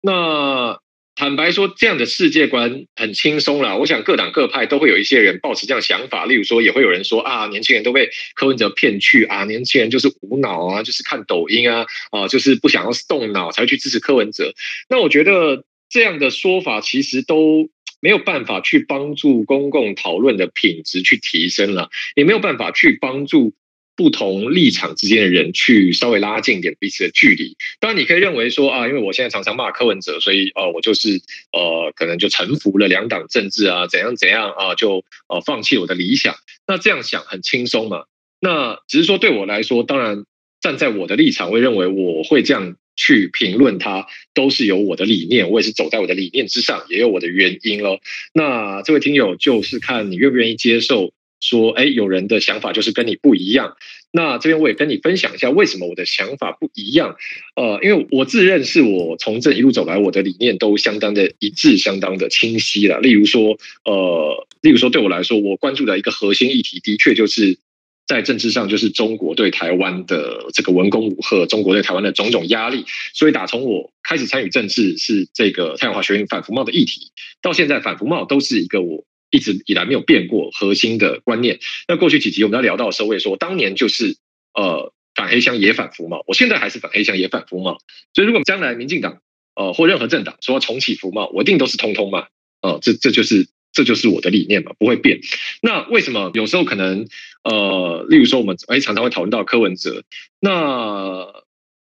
那坦白说，这样的世界观很轻松啦。我想各党各派都会有一些人抱持这样想法，例如说，也会有人说啊，年轻人都被柯文哲骗去啊，年轻人就是无脑啊，就是看抖音啊，啊，就是不想要动脑才去支持柯文哲。那我觉得这样的说法其实都没有办法去帮助公共讨论的品质去提升了，也没有办法去帮助。不同立场之间的人去稍微拉近一点彼此的距离。当然，你可以认为说啊，因为我现在常常骂柯文哲，所以呃，我就是呃，可能就臣服了两党政治啊，怎样怎样啊，就呃放弃我的理想。那这样想很轻松嘛？那只是说对我来说，当然站在我的立场，会认为我会这样去评论他，都是有我的理念，我也是走在我的理念之上，也有我的原因咯。那这位听友就是看你愿不愿意接受。说，哎，有人的想法就是跟你不一样。那这边我也跟你分享一下，为什么我的想法不一样？呃，因为我自认是我从这一路走来，我的理念都相当的一致，相当的清晰了。例如说，呃，例如说，对我来说，我关注的一个核心议题，的确就是在政治上，就是中国对台湾的这个文攻武吓，中国对台湾的种种压力。所以，打从我开始参与政治，是这个太阳花学运反服贸的议题，到现在反服贸都是一个我。一直以来没有变过核心的观念。那过去几集我们要聊到的时候，我也说，当年就是呃反黑箱也反服贸，我现在还是反黑箱也反服贸。所以如果将来民进党呃或任何政党说要重启服贸，我一定都是通通嘛。呃，这这就是这就是我的理念嘛，不会变。那为什么有时候可能呃，例如说我们哎常常会讨论到柯文哲，那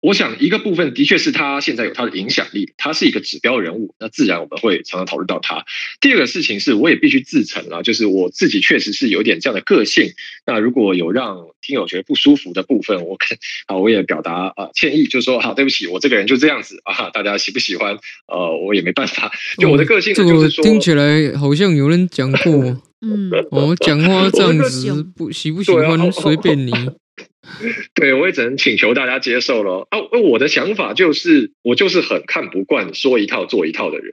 我想一个部分的确是他现在有他的影响力，他是一个指标人物，那自然我们会常常讨论到他。第二个事情是，我也必须自诚啊，就是我自己确实是有点这样的个性。那如果有让听友觉得不舒服的部分，我可啊我也表达啊歉意，就是说好对不起，我这个人就这样子啊，大家喜不喜欢？呃，我也没办法。就我的个性，就是说，听起来好像有人讲过，嗯，我讲话这样子不喜不喜欢随便你。对，我也只能请求大家接受了啊！我的想法就是，我就是很看不惯说一套做一套的人，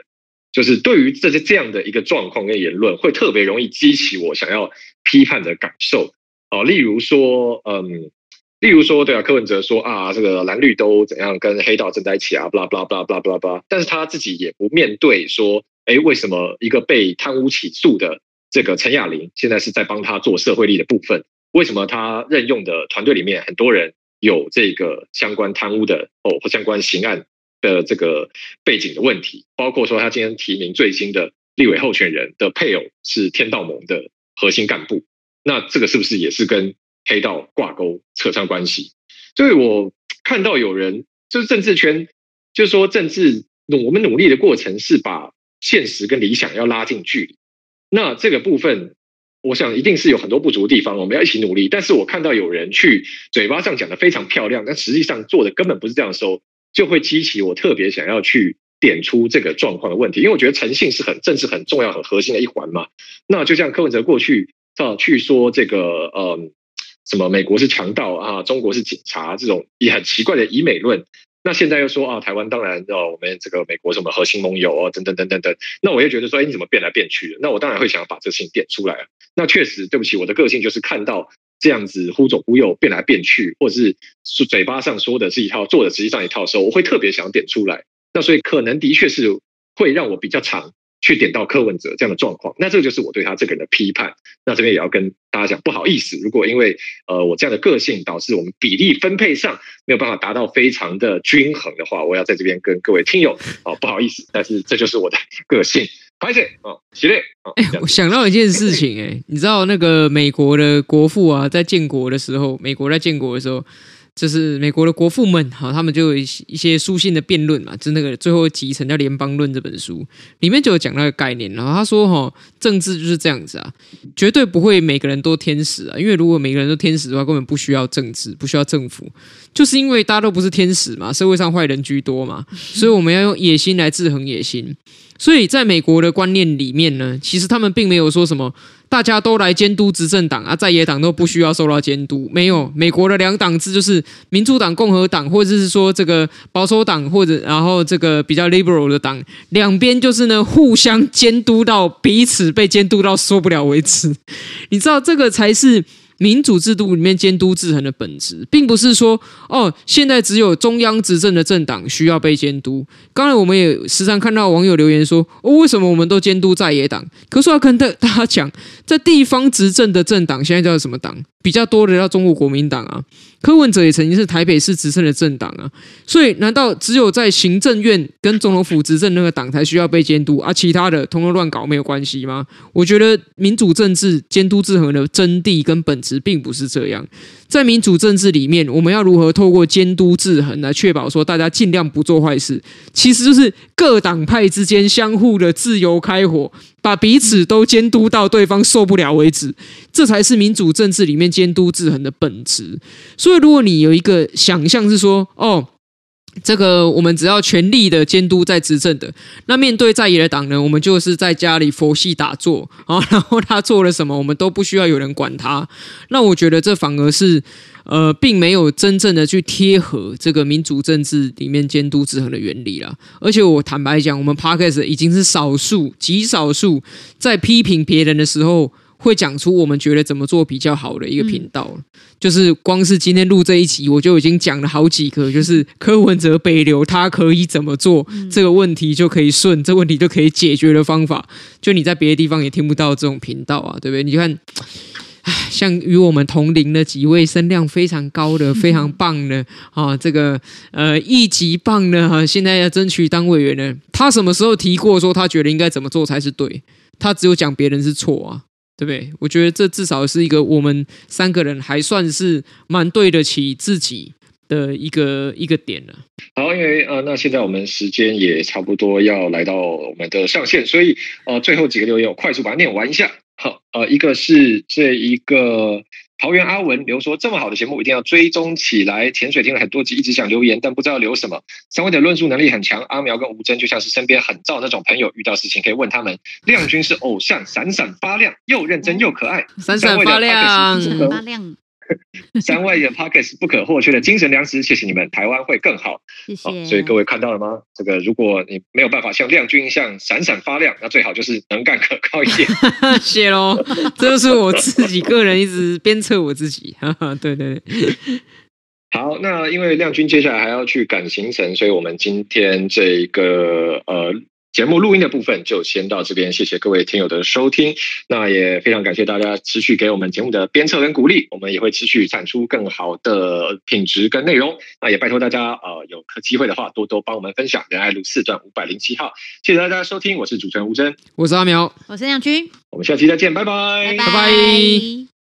就是对于这些这样的一个状况跟言论，会特别容易激起我想要批判的感受啊。例如说，嗯，例如说，对啊，柯文哲说啊，这个蓝绿都怎样跟黑道站在一起啊，巴拉巴拉巴拉巴拉巴拉巴拉，但是他自己也不面对说，哎，为什么一个被贪污起诉的这个陈亚玲，现在是在帮他做社会力的部分？为什么他任用的团队里面很多人有这个相关贪污的哦或相关刑案的这个背景的问题？包括说他今天提名最新的立委候选人的配偶是天道盟的核心干部，那这个是不是也是跟黑道挂钩扯上关系？所以我看到有人就是政治圈，就是说政治努我们努力的过程是把现实跟理想要拉近距离，那这个部分。我想一定是有很多不足的地方，我们要一起努力。但是我看到有人去嘴巴上讲的非常漂亮，但实际上做的根本不是这样的时候，就会激起我特别想要去点出这个状况的问题。因为我觉得诚信是很政治很重要、很核心的一环嘛。那就像柯文哲过去啊去说这个呃什么美国是强盗啊，中国是警察这种也很奇怪的以美论。那现在又说啊，台湾当然哦，我们这个美国什么核心盟友哦，等等等等等。那我又觉得说，哎，你怎么变来变去的？那我当然会想要把这个事情点出来。那确实，对不起，我的个性就是看到这样子忽左忽右、变来变去，或者是嘴巴上说的是一套，做的实际上一套的时候，我会特别想要点出来。那所以可能的确是会让我比较长去点到柯文哲这样的状况。那这个就是我对他这个人的批判。那这边也要跟大家讲，不好意思，如果因为呃我这样的个性导致我们比例分配上没有办法达到非常的均衡的话，我要在这边跟各位听友哦不好意思，但是这就是我的个性。拍谢哦，系列哦。哎，我想到一件事情，哎，你知道那个美国的国父啊，在建国的时候，美国在建国的时候，就是美国的国父们哈，他们就有一些书信的辩论嘛，就那个最后集成叫《联邦论》这本书，里面就有讲那个概念。然后他说哈，政治就是这样子啊，绝对不会每个人都天使啊，因为如果每个人都天使的话，根本不需要政治，不需要政府，就是因为大家都不是天使嘛，社会上坏人居多嘛，所以我们要用野心来制衡野心。所以，在美国的观念里面呢，其实他们并没有说什么大家都来监督执政党啊，在野党都不需要受到监督。没有，美国的两党制就是民主党、共和党，或者是说这个保守党，或者然后这个比较 liberal 的党，两边就是呢互相监督到彼此被监督到受不了为止。你知道这个才是。民主制度里面监督制衡的本质，并不是说哦，现在只有中央执政的政党需要被监督。刚才我们也时常看到网友留言说，哦，为什么我们都监督在野党？可是我要跟大大家讲，在地方执政的政党现在叫什么党？比较多的叫中国国民党啊。柯文哲也曾经是台北市执政的政党啊，所以难道只有在行政院跟总统府执政那个党才需要被监督啊？其他的通通乱搞没有关系吗？我觉得民主政治监督制衡的真谛跟本质并不是这样。在民主政治里面，我们要如何透过监督制衡来确保说大家尽量不做坏事？其实就是各党派之间相互的自由开火，把彼此都监督到对方受不了为止，这才是民主政治里面监督制衡的本质。所以，如果你有一个想象是说，哦。这个我们只要全力的监督在执政的，那面对在野的党呢，我们就是在家里佛系打坐啊，然后他做了什么，我们都不需要有人管他。那我觉得这反而是呃，并没有真正的去贴合这个民主政治里面监督制衡的原理了。而且我坦白讲，我们 Parkes 已经是少数极少数在批评别人的时候。会讲出我们觉得怎么做比较好的一个频道，嗯、就是光是今天录这一集，我就已经讲了好几个，就是柯文哲北流他可以怎么做，嗯、这个问题就可以顺，这个、问题就可以解决的方法，就你在别的地方也听不到这种频道啊，对不对？你看，唉，像与我们同龄的几位声量非常高的、非常棒的啊，这个呃一级棒的哈，现在要争取当委员呢，他什么时候提过说他觉得应该怎么做才是对？他只有讲别人是错啊。对不对？我觉得这至少是一个我们三个人还算是蛮对得起自己，的一个一个点了。好，因为呃，那现在我们时间也差不多要来到我们的上线，所以呃，最后几个留言我快速把它念完一下。好，呃，一个是这一个桃园阿文留说，这么好的节目一定要追踪起来。潜水听了很多集，一直想留言，但不知道留什么。三位的论述能力很强，阿苗跟吴真就像是身边很燥那种朋友，遇到事情可以问他们。亮君是偶像，闪闪发亮，又认真又可爱，闪闪发亮，闪闪发亮。三位的 Pocket 不可或缺的精神粮食，谢谢你们，台湾会更好。谢谢。所以各位看到了吗？这个如果你没有办法像亮君一样闪闪发亮，那最好就是能干可靠一点。谢喽，这就是我自己个人一直鞭策我自己。对对对。好，那因为亮君接下来还要去赶行程，所以我们今天这个呃。节目录音的部分就先到这边，谢谢各位听友的收听。那也非常感谢大家持续给我们节目的鞭策跟鼓励，我们也会持续产出更好的品质跟内容。那也拜托大家，呃，有机会的话多多帮我们分享。仁爱路四段五百零七号，谢谢大家收听，我是主持人吴真，我是阿苗，我是亮君，我们下期再见，拜拜，拜拜。